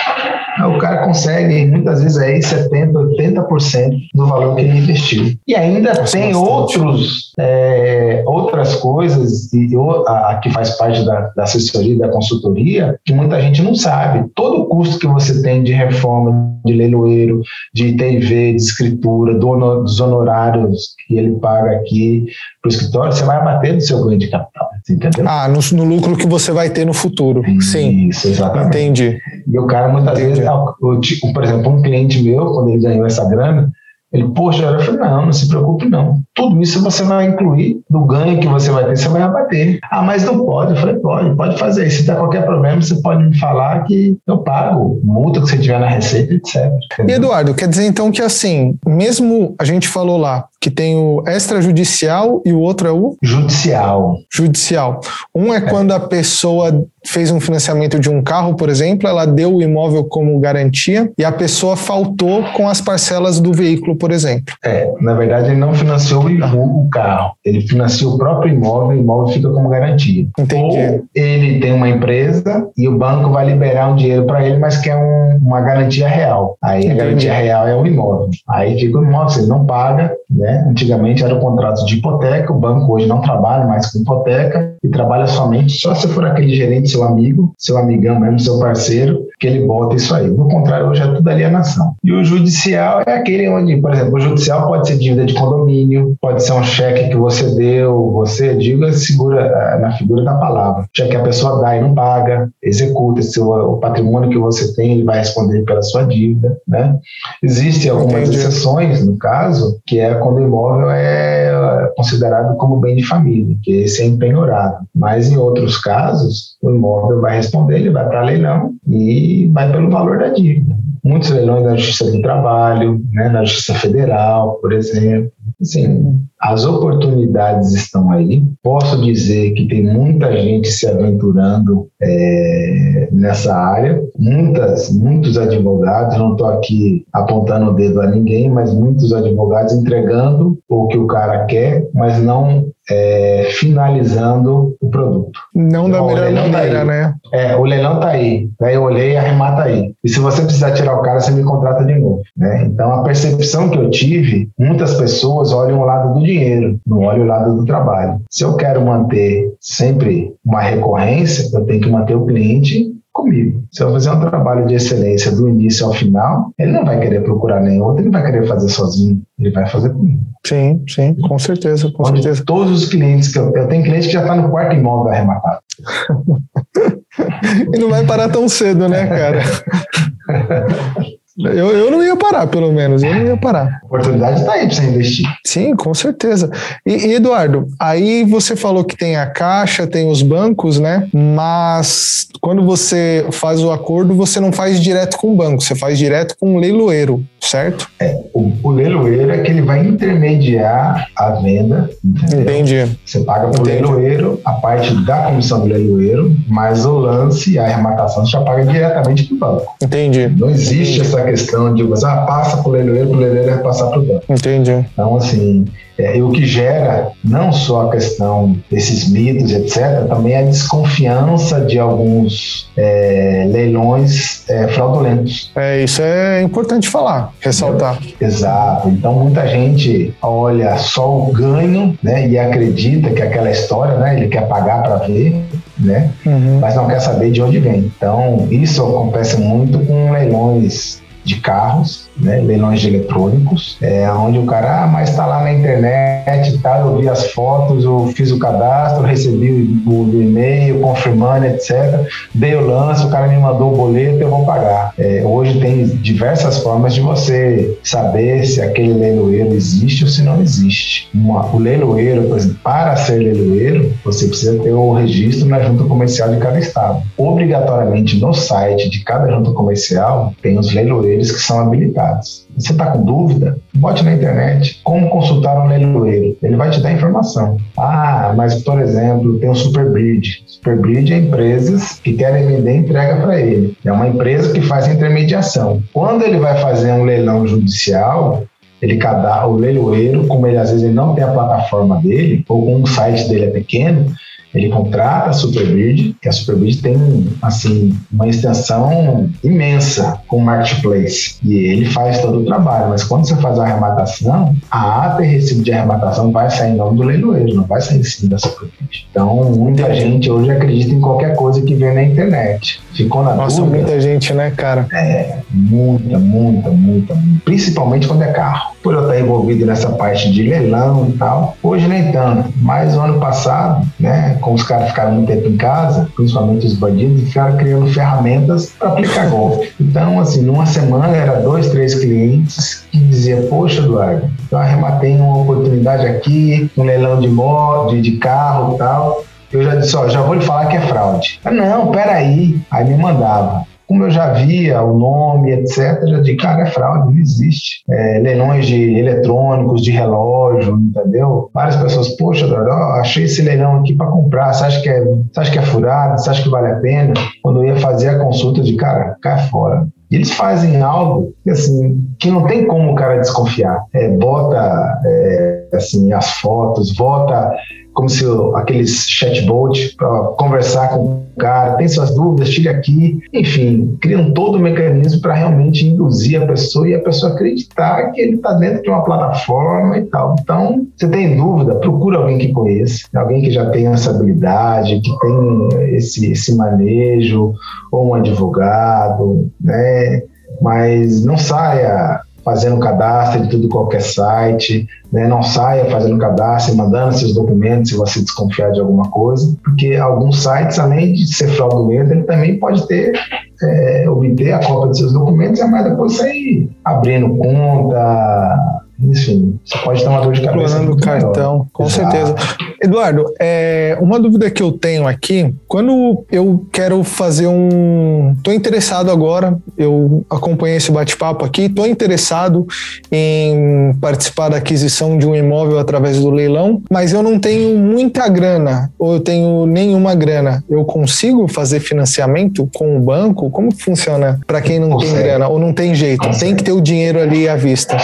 o cara consegue muitas vezes aí 70%, 80% do valor que ele investiu. E ainda Nossa, tem bastante. outros, é, outras coisas e, a, a, que faz parte da, da assessoria, da consultoria, que muita gente não sabe. Todo o custo que você tem de reforma, de leiloeiro, de TV, de escritura, do, dos honorários que ele paga aqui para o escritório, você vai abater do seu ganho de capital. Entendeu? Ah, no, no, lucro que você vai ter no futuro. Sim. Isso, exatamente. Entendi. E o cara muitas Entendi. vezes, por exemplo, um cliente meu, quando ele ganhou essa grana, ele, poxa, eu falei, não, não se preocupe não. Tudo isso você vai incluir do ganho que você vai ter, você vai abater. Ah, mas não pode. Eu falei, pode, pode fazer. Se der qualquer problema, você pode me falar que eu pago multa que você tiver na receita, etc. E Eduardo, quer dizer então que assim, mesmo a gente falou lá que tem o extrajudicial e o outro é o? Judicial. Judicial. Um é, é. quando a pessoa fez um financiamento de um carro, por exemplo, ela deu o imóvel como garantia e a pessoa faltou com as parcelas do veículo, por exemplo. É, na verdade ele não financiou o carro, ele financiou o próprio imóvel, o imóvel fica como garantia. Entendi. Ou ele tem uma empresa e o banco vai liberar um dinheiro para ele, mas quer um, uma garantia real. Aí Entendi. a garantia real é o imóvel. Aí fica o imóvel, você não paga, né? Né? Antigamente era o contrato de hipoteca, o banco hoje não trabalha mais com hipoteca e trabalha somente só se for aquele gerente, seu amigo, seu amigão mesmo, seu parceiro, que ele bota isso aí. No contrário, hoje é tudo alienação. E o judicial é aquele onde, por exemplo, o judicial pode ser dívida de condomínio, pode ser um cheque que você deu, você, diga, segura eh, na figura da palavra. Cheque que a pessoa dá e não paga, executa seu, o patrimônio que você tem, ele vai responder pela sua dívida, né? Existem algumas Entendi. exceções, no caso, que é quando o imóvel é considerado como bem de família, que esse é empenhorado. Mas em outros casos, o imóvel vai responder, ele vai para leilão e vai pelo valor da dívida. Muitos leilões na Justiça do Trabalho, né, na Justiça Federal, por exemplo. Assim, as oportunidades estão aí. Posso dizer que tem muita gente se aventurando é, nessa área, muitas, muitos advogados. Não estou aqui apontando o dedo a ninguém, mas muitos advogados entregando o que o cara quer, mas não é, finalizando o produto. Não da melhor tá maneira, tá né? É, o leilão tá aí. Daí eu olhei e arremata aí. E se você precisar tirar o cara, você me contrata de novo. Né? Então a percepção que eu tive, muitas pessoas olham o lado do dinheiro, não olham o lado do trabalho. Se eu quero manter sempre uma recorrência, eu tenho que manter o cliente comigo. Se eu fazer um trabalho de excelência do início ao final, ele não vai querer procurar nenhum outro, ele vai querer fazer sozinho, ele vai fazer comigo. Sim, sim, com certeza, com Onde certeza. Todos os clientes que eu, eu tenho cliente que já está no quarto imóvel arrematado. e não vai parar tão cedo, né, cara? Eu, eu não ia parar, pelo menos. Eu não ia parar. A oportunidade está aí para você investir. Sim, com certeza. E, e, Eduardo, aí você falou que tem a caixa, tem os bancos, né? Mas quando você faz o acordo, você não faz direto com o banco, você faz direto com o leiloeiro, certo? É, o, o leiloeiro é que ele vai intermediar a venda. Entendeu? Entendi. Você paga para o leiloeiro a parte da comissão do leiloeiro, mas o lance, a arrematação, você já paga diretamente para o banco. Entendi. Não existe Entendi. essa questão de você ah, passa para o leiloeiro, para o leiloeiro repassar para o banco. Entendi. Então, assim, é, e o que gera não só a questão desses mitos, etc., também a desconfiança de alguns é, leilões é, fraudulentos. É, isso é importante falar, ressaltar. Exato. Então, muita gente olha só o ganho né, e acredita que aquela história, né, ele quer pagar para ver, né, uhum. mas não quer saber de onde vem. Então, isso acontece muito com leilões de carros, né, leilões de eletrônicos, é, onde o cara, ah, mas está lá na internet tal, eu vi as fotos, eu fiz o cadastro, recebi o, o e-mail confirmando, etc. Dei o lance, o cara me mandou o boleto, eu vou pagar. É, hoje tem diversas formas de você saber se aquele leiloeiro existe ou se não existe. Uma, o leiloeiro, exemplo, para ser leiloeiro, você precisa ter o registro na junta comercial de cada estado. Obrigatoriamente no site de cada junta comercial tem os leiloeiros que são habilitados. Você está com dúvida? Bote na internet como consultar um leiloeiro. Ele vai te dar informação. Ah, mas por exemplo, tem o Superbridge. Superbridge é empresas que querem vender entrega para ele. É uma empresa que faz intermediação. Quando ele vai fazer um leilão judicial, ele cadastra o leiloeiro, como ele às vezes ele não tem a plataforma dele, ou o site dele é pequeno, ele contrata a Superbridge, que a Superbridge tem assim uma extensão imensa com o marketplace e ele faz todo o trabalho. Mas quando você faz a arrematação, a ata e recibo de arrematação vai sair em nome do leiloeiro, não vai sair em cima da Superbridge. Então muita gente hoje acredita em qualquer coisa que vê na internet. Ficou na Nossa, dúvida? muita gente, né, cara? É, muita, muita, muita, muita. Principalmente quando é carro. Por eu estar envolvido nessa parte de leilão e tal. Hoje nem tanto, mas o ano passado, né, como os caras ficaram muito tempo em casa, principalmente os bandidos, ficaram criando ferramentas para aplicar golpe. Então, assim, numa semana era dois, três clientes que diziam, poxa, Eduardo, eu arrematei uma oportunidade aqui, um leilão de moto, de, carro e tal eu já disse, ó, já vou lhe falar que é fraude. Não, peraí. Aí me mandava. Como eu já via o nome, etc., de cara, é fraude, não existe. É, leilões de eletrônicos, de relógio, entendeu? Várias pessoas, poxa, ó, achei esse leilão aqui para comprar, você acha, que é, você acha que é furado, você acha que vale a pena? Quando eu ia fazer a consulta de cara, cai fora. E eles fazem algo assim que não tem como o cara desconfiar. É, bota é, assim as fotos, bota como se aqueles chatbot para conversar com o cara, tem suas dúvidas, tire aqui. Enfim, criam todo o mecanismo para realmente induzir a pessoa e a pessoa acreditar que ele está dentro de uma plataforma e tal. Então, você tem dúvida, procura alguém que conheça, alguém que já tenha essa habilidade, que tem esse, esse manejo, ou um advogado, né? Mas não saia fazendo cadastro de tudo qualquer site, né? não saia fazendo cadastro mandando seus documentos se você desconfiar de alguma coisa, porque alguns sites, além de ser fraudulento, ele também pode ter é, obter a cópia dos seus documentos mais depois sair abrindo conta, enfim, você pode ter uma dor de cabeça. Explorando o cartão, maior. com Exato. certeza. Eduardo, é, uma dúvida que eu tenho aqui, quando eu quero fazer um. Estou interessado agora, eu acompanhei esse bate-papo aqui, estou interessado em participar da aquisição de um imóvel através do leilão, mas eu não tenho muita grana, ou eu tenho nenhuma grana. Eu consigo fazer financiamento com o banco? Como funciona para quem não Consegue. tem grana ou não tem jeito? Consegue. Tem que ter o dinheiro ali à vista.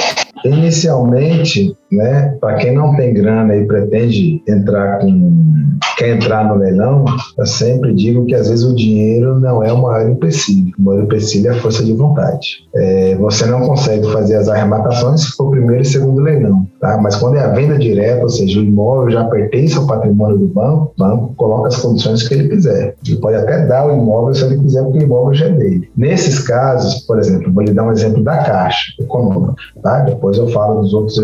Inicialmente, né, para quem não tem grana e pretende entrar com quer entrar no leilão, eu sempre digo que às vezes o dinheiro não é o maior empecilho. O maior empecilho é a força de vontade. É, você não consegue fazer as arrematações se for primeiro e segundo leilão, tá? Mas quando é a venda direta, ou seja, o imóvel já pertence ao patrimônio do banco, o banco coloca as condições que ele quiser. Ele pode até dar o imóvel se ele quiser, porque o imóvel já é dele. Nesses casos, por exemplo, vou lhe dar um exemplo da Caixa Econômica, tá? Depois eu falo dos outros,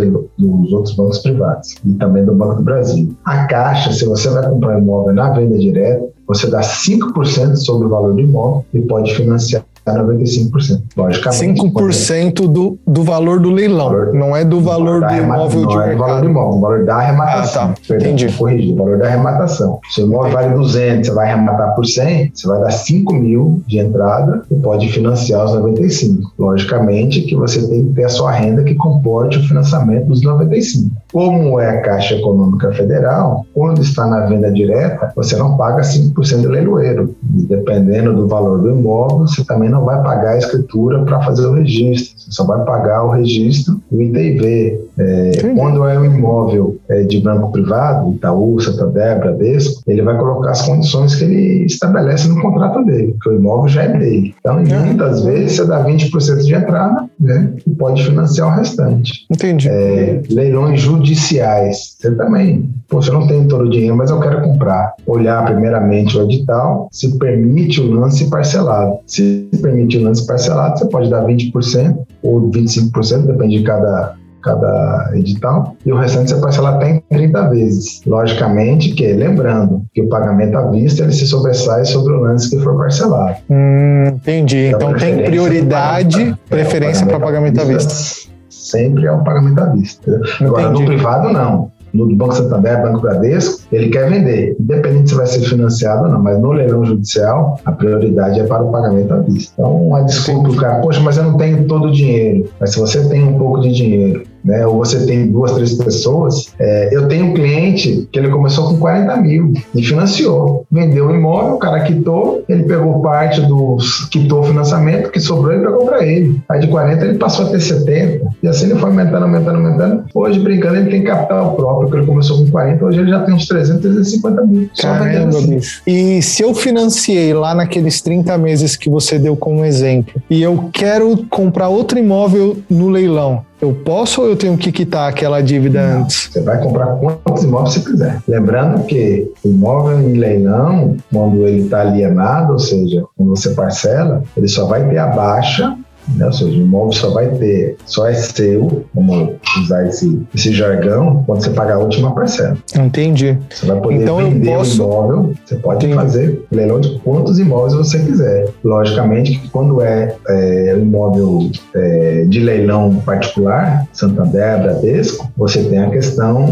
dos outros bancos privados e também do Banco do Brasil. A Caixa, se você vai comprar imóvel na venda direta, você dá 5% sobre o valor do imóvel e pode financiar 95%. Logicamente. 5% do, do valor do leilão, valor, não é do valor do imóvel de não mercado. é do valor do imóvel, o valor da arrematação. Ah, tá. Perdão, Entendi. Corrigir, o valor da arrematação. Se o imóvel vale 200, você vai arrematar por 100, você vai dar 5 mil de entrada e pode financiar os 95. Logicamente que você tem que ter a sua renda que comporte o financiamento dos 95. Como é a Caixa Econômica Federal, quando está na venda direta, você não paga 5% de leiloeiro. E dependendo do valor do imóvel, você também não vai pagar a escritura para fazer o registro. Você só vai pagar o registro do ITV. É, quando é um imóvel é, de banco privado, Itaú, Santander, Bradesco, ele vai colocar as condições que ele estabelece no contrato dele, que o imóvel já é dele. Então, muitas vezes, você dá 20% de entrada né, e pode financiar o restante. Entendi. É, leilões judiciais, você também. Poxa, eu não tenho todo o dinheiro, mas eu quero comprar. Olhar primeiramente o edital, se permite o lance parcelado. Se permite o lance parcelado, você pode dar 20% ou 25%, depende de cada cada edital, e o restante você parcela até em 30 vezes. Logicamente que, lembrando, que o pagamento à vista ele se sobressai sobre o lance que for parcelado. Hum, entendi. Então, então tem prioridade, preferência para pagamento à vista. Sempre é o pagamento à vista. Agora, no privado, não no Banco Santander, Banco Bradesco, ele quer vender, independente se vai ser financiado ou não, mas no leilão judicial, a prioridade é para o pagamento à vista. Então, a desculpa, o cara, poxa, mas eu não tenho todo o dinheiro. Mas se você tem um pouco de dinheiro né, ou você tem duas, três pessoas. É, eu tenho um cliente que ele começou com 40 mil e financiou. Vendeu o imóvel, o cara quitou, ele pegou parte dos. quitou o financiamento, que sobrou ele pegou para ele. Aí de 40 ele passou a ter 70. E assim ele foi aumentando, aumentando, aumentando. Hoje, brincando, ele tem capital próprio, porque ele começou com 40, hoje ele já tem uns 300, 350 mil. Caramba, assim. bicho. E se eu financiei lá naqueles 30 meses que você deu como exemplo, e eu quero comprar outro imóvel no leilão, eu posso ou eu tenho que quitar aquela dívida Não, antes? Você vai comprar quantos imóveis você quiser. Lembrando que o imóvel em leilão, quando ele está alienado, ou seja, quando você parcela, ele só vai ter a baixa né? Ou seja, o imóvel só vai ter, só é seu, vamos usar esse, esse jargão, quando você pagar a última parcela. Entendi. Você vai poder então vender posso... o imóvel, você pode Entendi. fazer leilão de quantos imóveis você quiser. Logicamente que quando é, é um imóvel é, de leilão particular, Santander, Bradesco, você tem a questão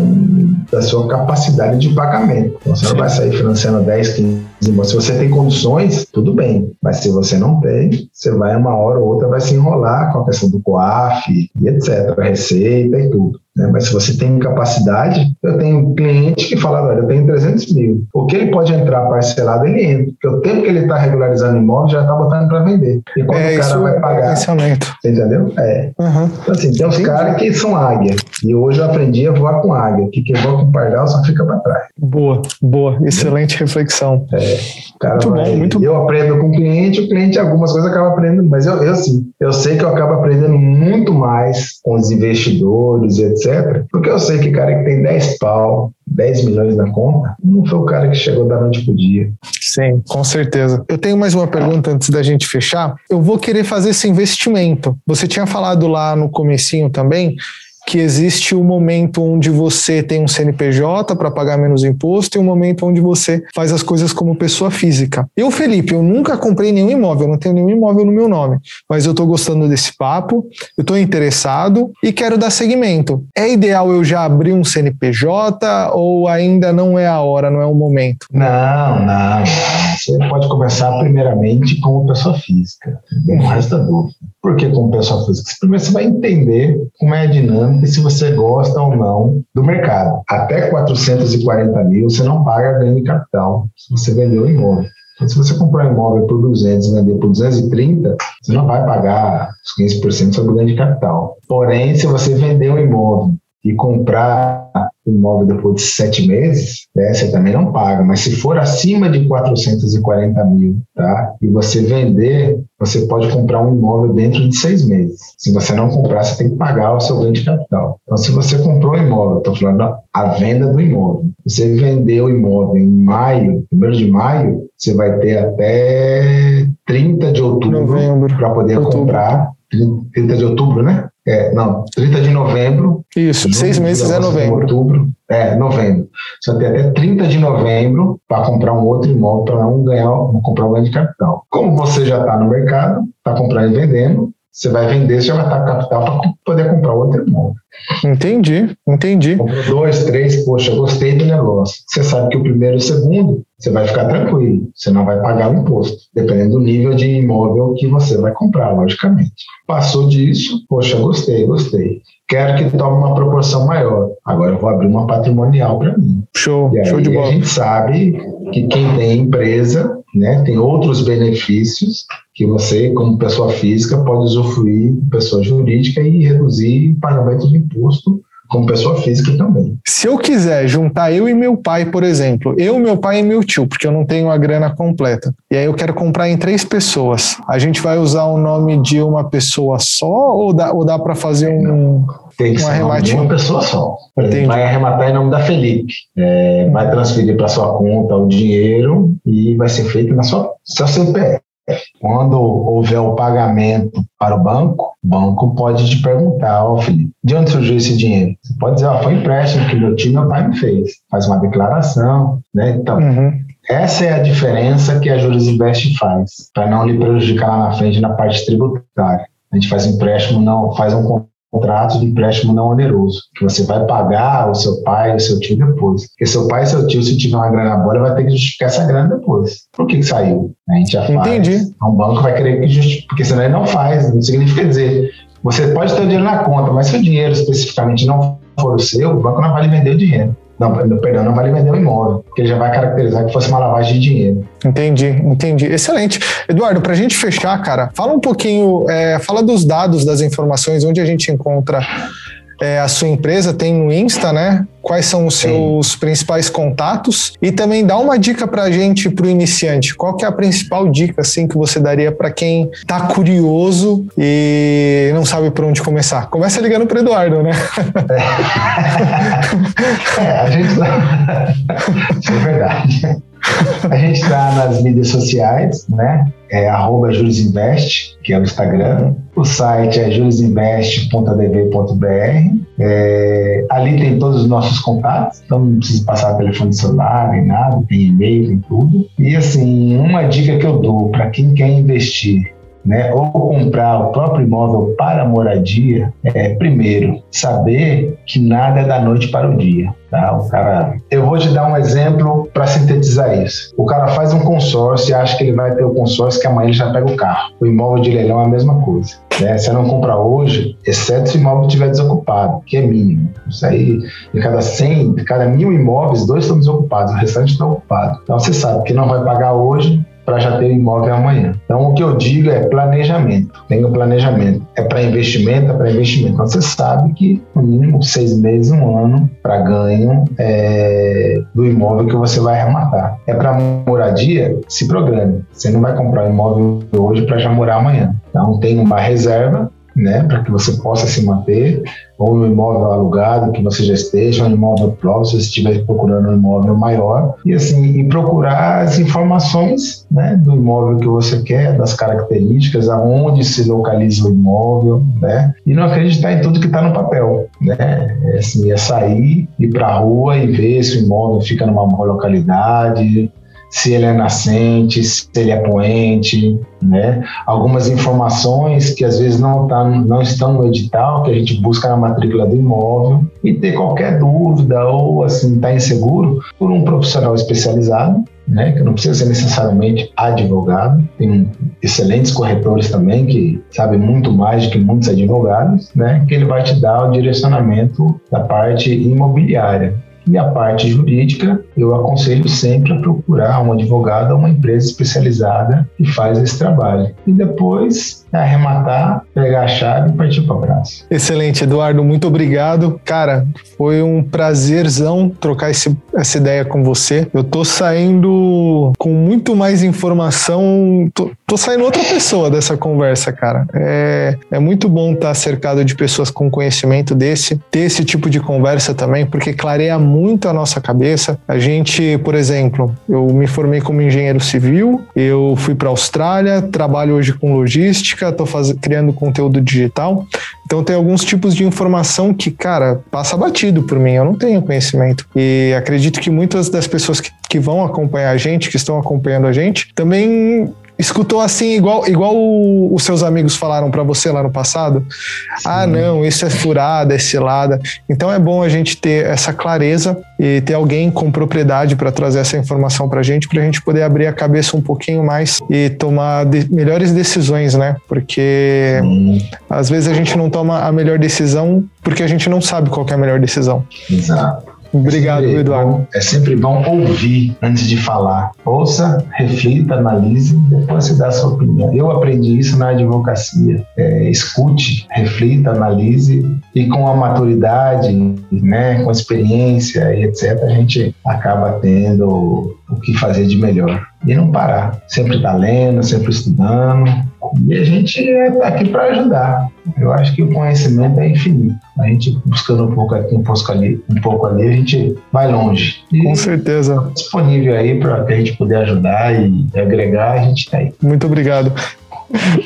da sua capacidade de pagamento. Então, você Sim. não vai sair financiando 10, 15 imóveis. Se você tem condições, tudo bem. Mas se você não tem, você vai uma hora ou outra vai se enrolar com a questão do COAF e etc., receita e tudo. Né? Mas se você tem capacidade, eu tenho cliente que fala, olha, eu tenho 300 mil. O que ele pode entrar parcelado, ele entra. Porque o tempo que ele está regularizando imóvel já está botando para vender. E quando é, o cara vai pagar. Pensamento. Entendeu? É. Uhum. Então, assim, tem uns caras que são águia. E hoje eu aprendi a voar com águia. Que quem voa com pardal só fica para trás. Boa, boa. Excelente reflexão. É. Cara muito vai, bom, muito Eu aprendo com o cliente, o cliente algumas coisas acaba aprendendo, mas eu, eu assim, eu sei que eu acabo aprendendo muito mais com os investidores, etc. Porque eu sei que cara que tem 10 pau, 10 milhões na conta, não foi o cara que chegou da noite pro dia. Sim, com certeza. Eu tenho mais uma pergunta antes da gente fechar. Eu vou querer fazer esse investimento. Você tinha falado lá no comecinho também que existe um momento onde você tem um CNPJ para pagar menos imposto e um momento onde você faz as coisas como pessoa física. Eu, Felipe, eu nunca comprei nenhum imóvel, não tenho nenhum imóvel no meu nome, mas eu estou gostando desse papo, eu estou interessado e quero dar seguimento. É ideal eu já abrir um CNPJ ou ainda não é a hora, não é o momento? Não, não. Você pode começar primeiramente como pessoa física, o resto da dúvida. Por que como pessoa física? Primeiro você vai entender como é a dinâmica e se você gosta ou não do mercado. Até 440 mil você não paga ganho de capital se você vender o imóvel. Então, se você comprar um imóvel por 200 e vender por 230, você não vai pagar os 15% sobre o ganho de capital. Porém, se você vender um imóvel e comprar imóvel depois de sete meses, né, você também não paga. Mas se for acima de 440 mil, tá? E você vender, você pode comprar um imóvel dentro de seis meses. Se você não comprar, você tem que pagar o seu ganho de capital. Então, se você comprou um imóvel, estou falando a venda do imóvel, você vendeu o imóvel em maio, primeiro de maio, você vai ter até 30 de outubro para poder outubro. comprar. 30 de outubro, né? É, não, 30 de novembro. Isso, seis meses é novembro. Outubro, é, novembro. Você vai ter até 30 de novembro para comprar um outro imóvel para não ganhar, não comprar um ganho de capital. Como você já está no mercado, está comprando e vendendo, você vai vender, você já vai estar com capital para poder comprar outro imóvel. Entendi, entendi. Comprou dois, três, poxa, gostei do negócio. Você sabe que o primeiro e o segundo, você vai ficar tranquilo, você não vai pagar o imposto, dependendo do nível de imóvel que você vai comprar, logicamente. Passou disso, poxa, gostei, gostei. Quero que tome uma proporção maior. Agora eu vou abrir uma patrimonial para mim. Show, e aí show de bola. A gente sabe que quem tem empresa, né, tem outros benefícios que você, como pessoa física, pode usufruir pessoa jurídica e reduzir o pagamento de imposto como pessoa física também. Se eu quiser juntar eu e meu pai, por exemplo, eu, meu pai e meu tio, porque eu não tenho a grana completa, e aí eu quero comprar em três pessoas, a gente vai usar o nome de uma pessoa só ou dá, ou dá para fazer um. Tem que um arremate uma pessoa só. Entendi. Vai arrematar em nome da Felipe. É, vai transferir para sua conta o dinheiro e vai ser feito na sua seu CPF. Quando houver o pagamento para o banco, o banco pode te perguntar, ó oh, Felipe, de onde surgiu esse dinheiro? Você pode dizer, ó, oh, foi empréstimo que meu tio meu pai me fez. Faz uma declaração, né? Então, uhum. essa é a diferença que a Juros Invest faz, para não lhe prejudicar lá na frente na parte tributária. A gente faz empréstimo, não faz um contrato de empréstimo não oneroso, que você vai pagar o seu pai, o seu tio depois. Porque seu pai e seu tio, se tiver uma grana boa, vai ter que justificar essa grana depois. Por que, que saiu? A gente já faz. Entendi. Então, o banco vai querer que justifique, porque senão ele não faz. Não significa dizer, você pode ter o dinheiro na conta, mas se o dinheiro especificamente não for o seu, o banco não vai lhe vender o dinheiro. Não, perdão, não vale vender o imóvel, porque ele já vai caracterizar que fosse uma lavagem de dinheiro. Entendi, entendi. Excelente. Eduardo, para a gente fechar, cara, fala um pouquinho, é, fala dos dados, das informações, onde a gente encontra é, a sua empresa, tem no Insta, né? Quais são os seus Sim. principais contatos? E também dá uma dica para a gente, para o iniciante. Qual que é a principal dica assim que você daria para quem está curioso e não sabe por onde começar? Começa ligando para Eduardo, né? É, é a gente. Isso é verdade. A gente está nas mídias sociais, né? É arroba que é o Instagram. O site é julisinvest.adv.br. É, ali tem todos os nossos contatos, então não precisa passar telefone celular nem nada, tem e-mail, tem tudo. E assim, uma dica que eu dou para quem quer investir né, ou comprar o próprio imóvel para moradia, é, primeiro, saber que nada é da noite para o dia. Tá? O cara, eu vou te dar um exemplo para sintetizar isso. O cara faz um consórcio e acha que ele vai ter o consórcio que amanhã ele já pega o carro. O imóvel de leilão é a mesma coisa. Né? Você não compra hoje, exceto se o imóvel estiver desocupado, que é mínimo. Isso aí, de cada 100, de cada mil imóveis, dois estão desocupados, o restante está ocupado. Então você sabe que não vai pagar hoje, para já ter o imóvel amanhã. Então, o que eu digo é planejamento. Tenha um planejamento. É para investimento, é para investimento. Então, você sabe que no mínimo seis meses, um ano para ganho é, do imóvel que você vai arrematar. É para moradia? Se programe. Você não vai comprar um imóvel hoje para já morar amanhã. Então, tem uma reserva né, para que você possa se manter, ou um imóvel alugado que você já esteja, um imóvel próprio, se você estiver procurando um imóvel maior, e assim, e procurar as informações né, do imóvel que você quer, das características, aonde se localiza o imóvel, né, e não acreditar em tudo que está no papel, né, é, assim, é sair, ir para a rua e ver se o imóvel fica numa boa localidade, se ele é nascente, se ele é poente, né? Algumas informações que às vezes não, tá, não estão no edital, que a gente busca na matrícula do imóvel, e ter qualquer dúvida ou assim, tá inseguro, por um profissional especializado, né, que não precisa ser necessariamente advogado, tem excelentes corretores também que sabem muito mais do que muitos advogados, né, que ele vai te dar o direcionamento da parte imobiliária. E a parte jurídica, eu aconselho sempre a procurar um advogado ou uma empresa especializada que faz esse trabalho. E depois arrematar, pegar a chave e partir para o abraço. Excelente, Eduardo, muito obrigado. Cara, foi um prazerzão trocar esse, essa ideia com você. Eu tô saindo com muito mais informação, tô, tô saindo outra pessoa dessa conversa, cara. É, é muito bom estar cercado de pessoas com conhecimento desse, ter esse tipo de conversa também, porque clareia muito a nossa cabeça. A gente, por exemplo, eu me formei como engenheiro civil, eu fui para a Austrália, trabalho hoje com logística, estou criando conteúdo digital. Então tem alguns tipos de informação que, cara, passa batido por mim, eu não tenho conhecimento. E acredito que muitas das pessoas que, que vão acompanhar a gente, que estão acompanhando a gente, também escutou assim, igual, igual os seus amigos falaram para você lá no passado? Sim. Ah, não, isso é furada, é cilada. Então é bom a gente ter essa clareza e ter alguém com propriedade para trazer essa informação para a gente, para a gente poder abrir a cabeça um pouquinho mais e tomar de melhores decisões, né? Porque Sim. às vezes a gente não toma a melhor decisão porque a gente não sabe qual é a melhor decisão. Exato. Obrigado, é Eduardo. Bom, é sempre bom ouvir antes de falar. Ouça, reflita, analise, depois você dá a sua opinião. Eu aprendi isso na advocacia. É, escute, reflita, analise e com a maturidade, né, com a experiência e etc., a gente acaba tendo o que fazer de melhor. E não parar. Sempre estar tá lendo, sempre estudando. E a gente está aqui para ajudar. Eu acho que o conhecimento é infinito. A gente buscando um pouco aqui, um pouco ali, um pouco ali a gente vai longe. E Com certeza. Disponível aí para a gente poder ajudar e agregar, a gente está aí. Muito obrigado.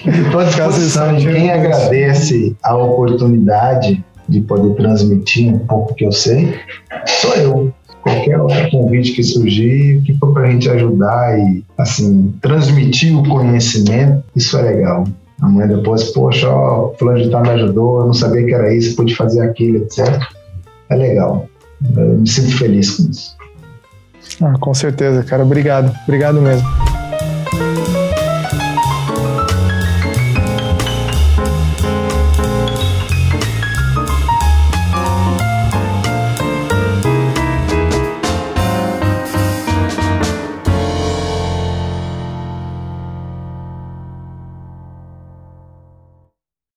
Estou à disposição. Quem agradece a oportunidade de poder transmitir um pouco que eu sei, sou eu qualquer outro convite que surgir, que for para a gente ajudar e, assim, transmitir o conhecimento, isso é legal. Amanhã depois, poxa, ó, fulano de tal me ajudou, eu não sabia que era isso, pude fazer aquilo, etc. É legal. Eu me sinto feliz com isso. Ah, com certeza, cara. Obrigado. Obrigado mesmo.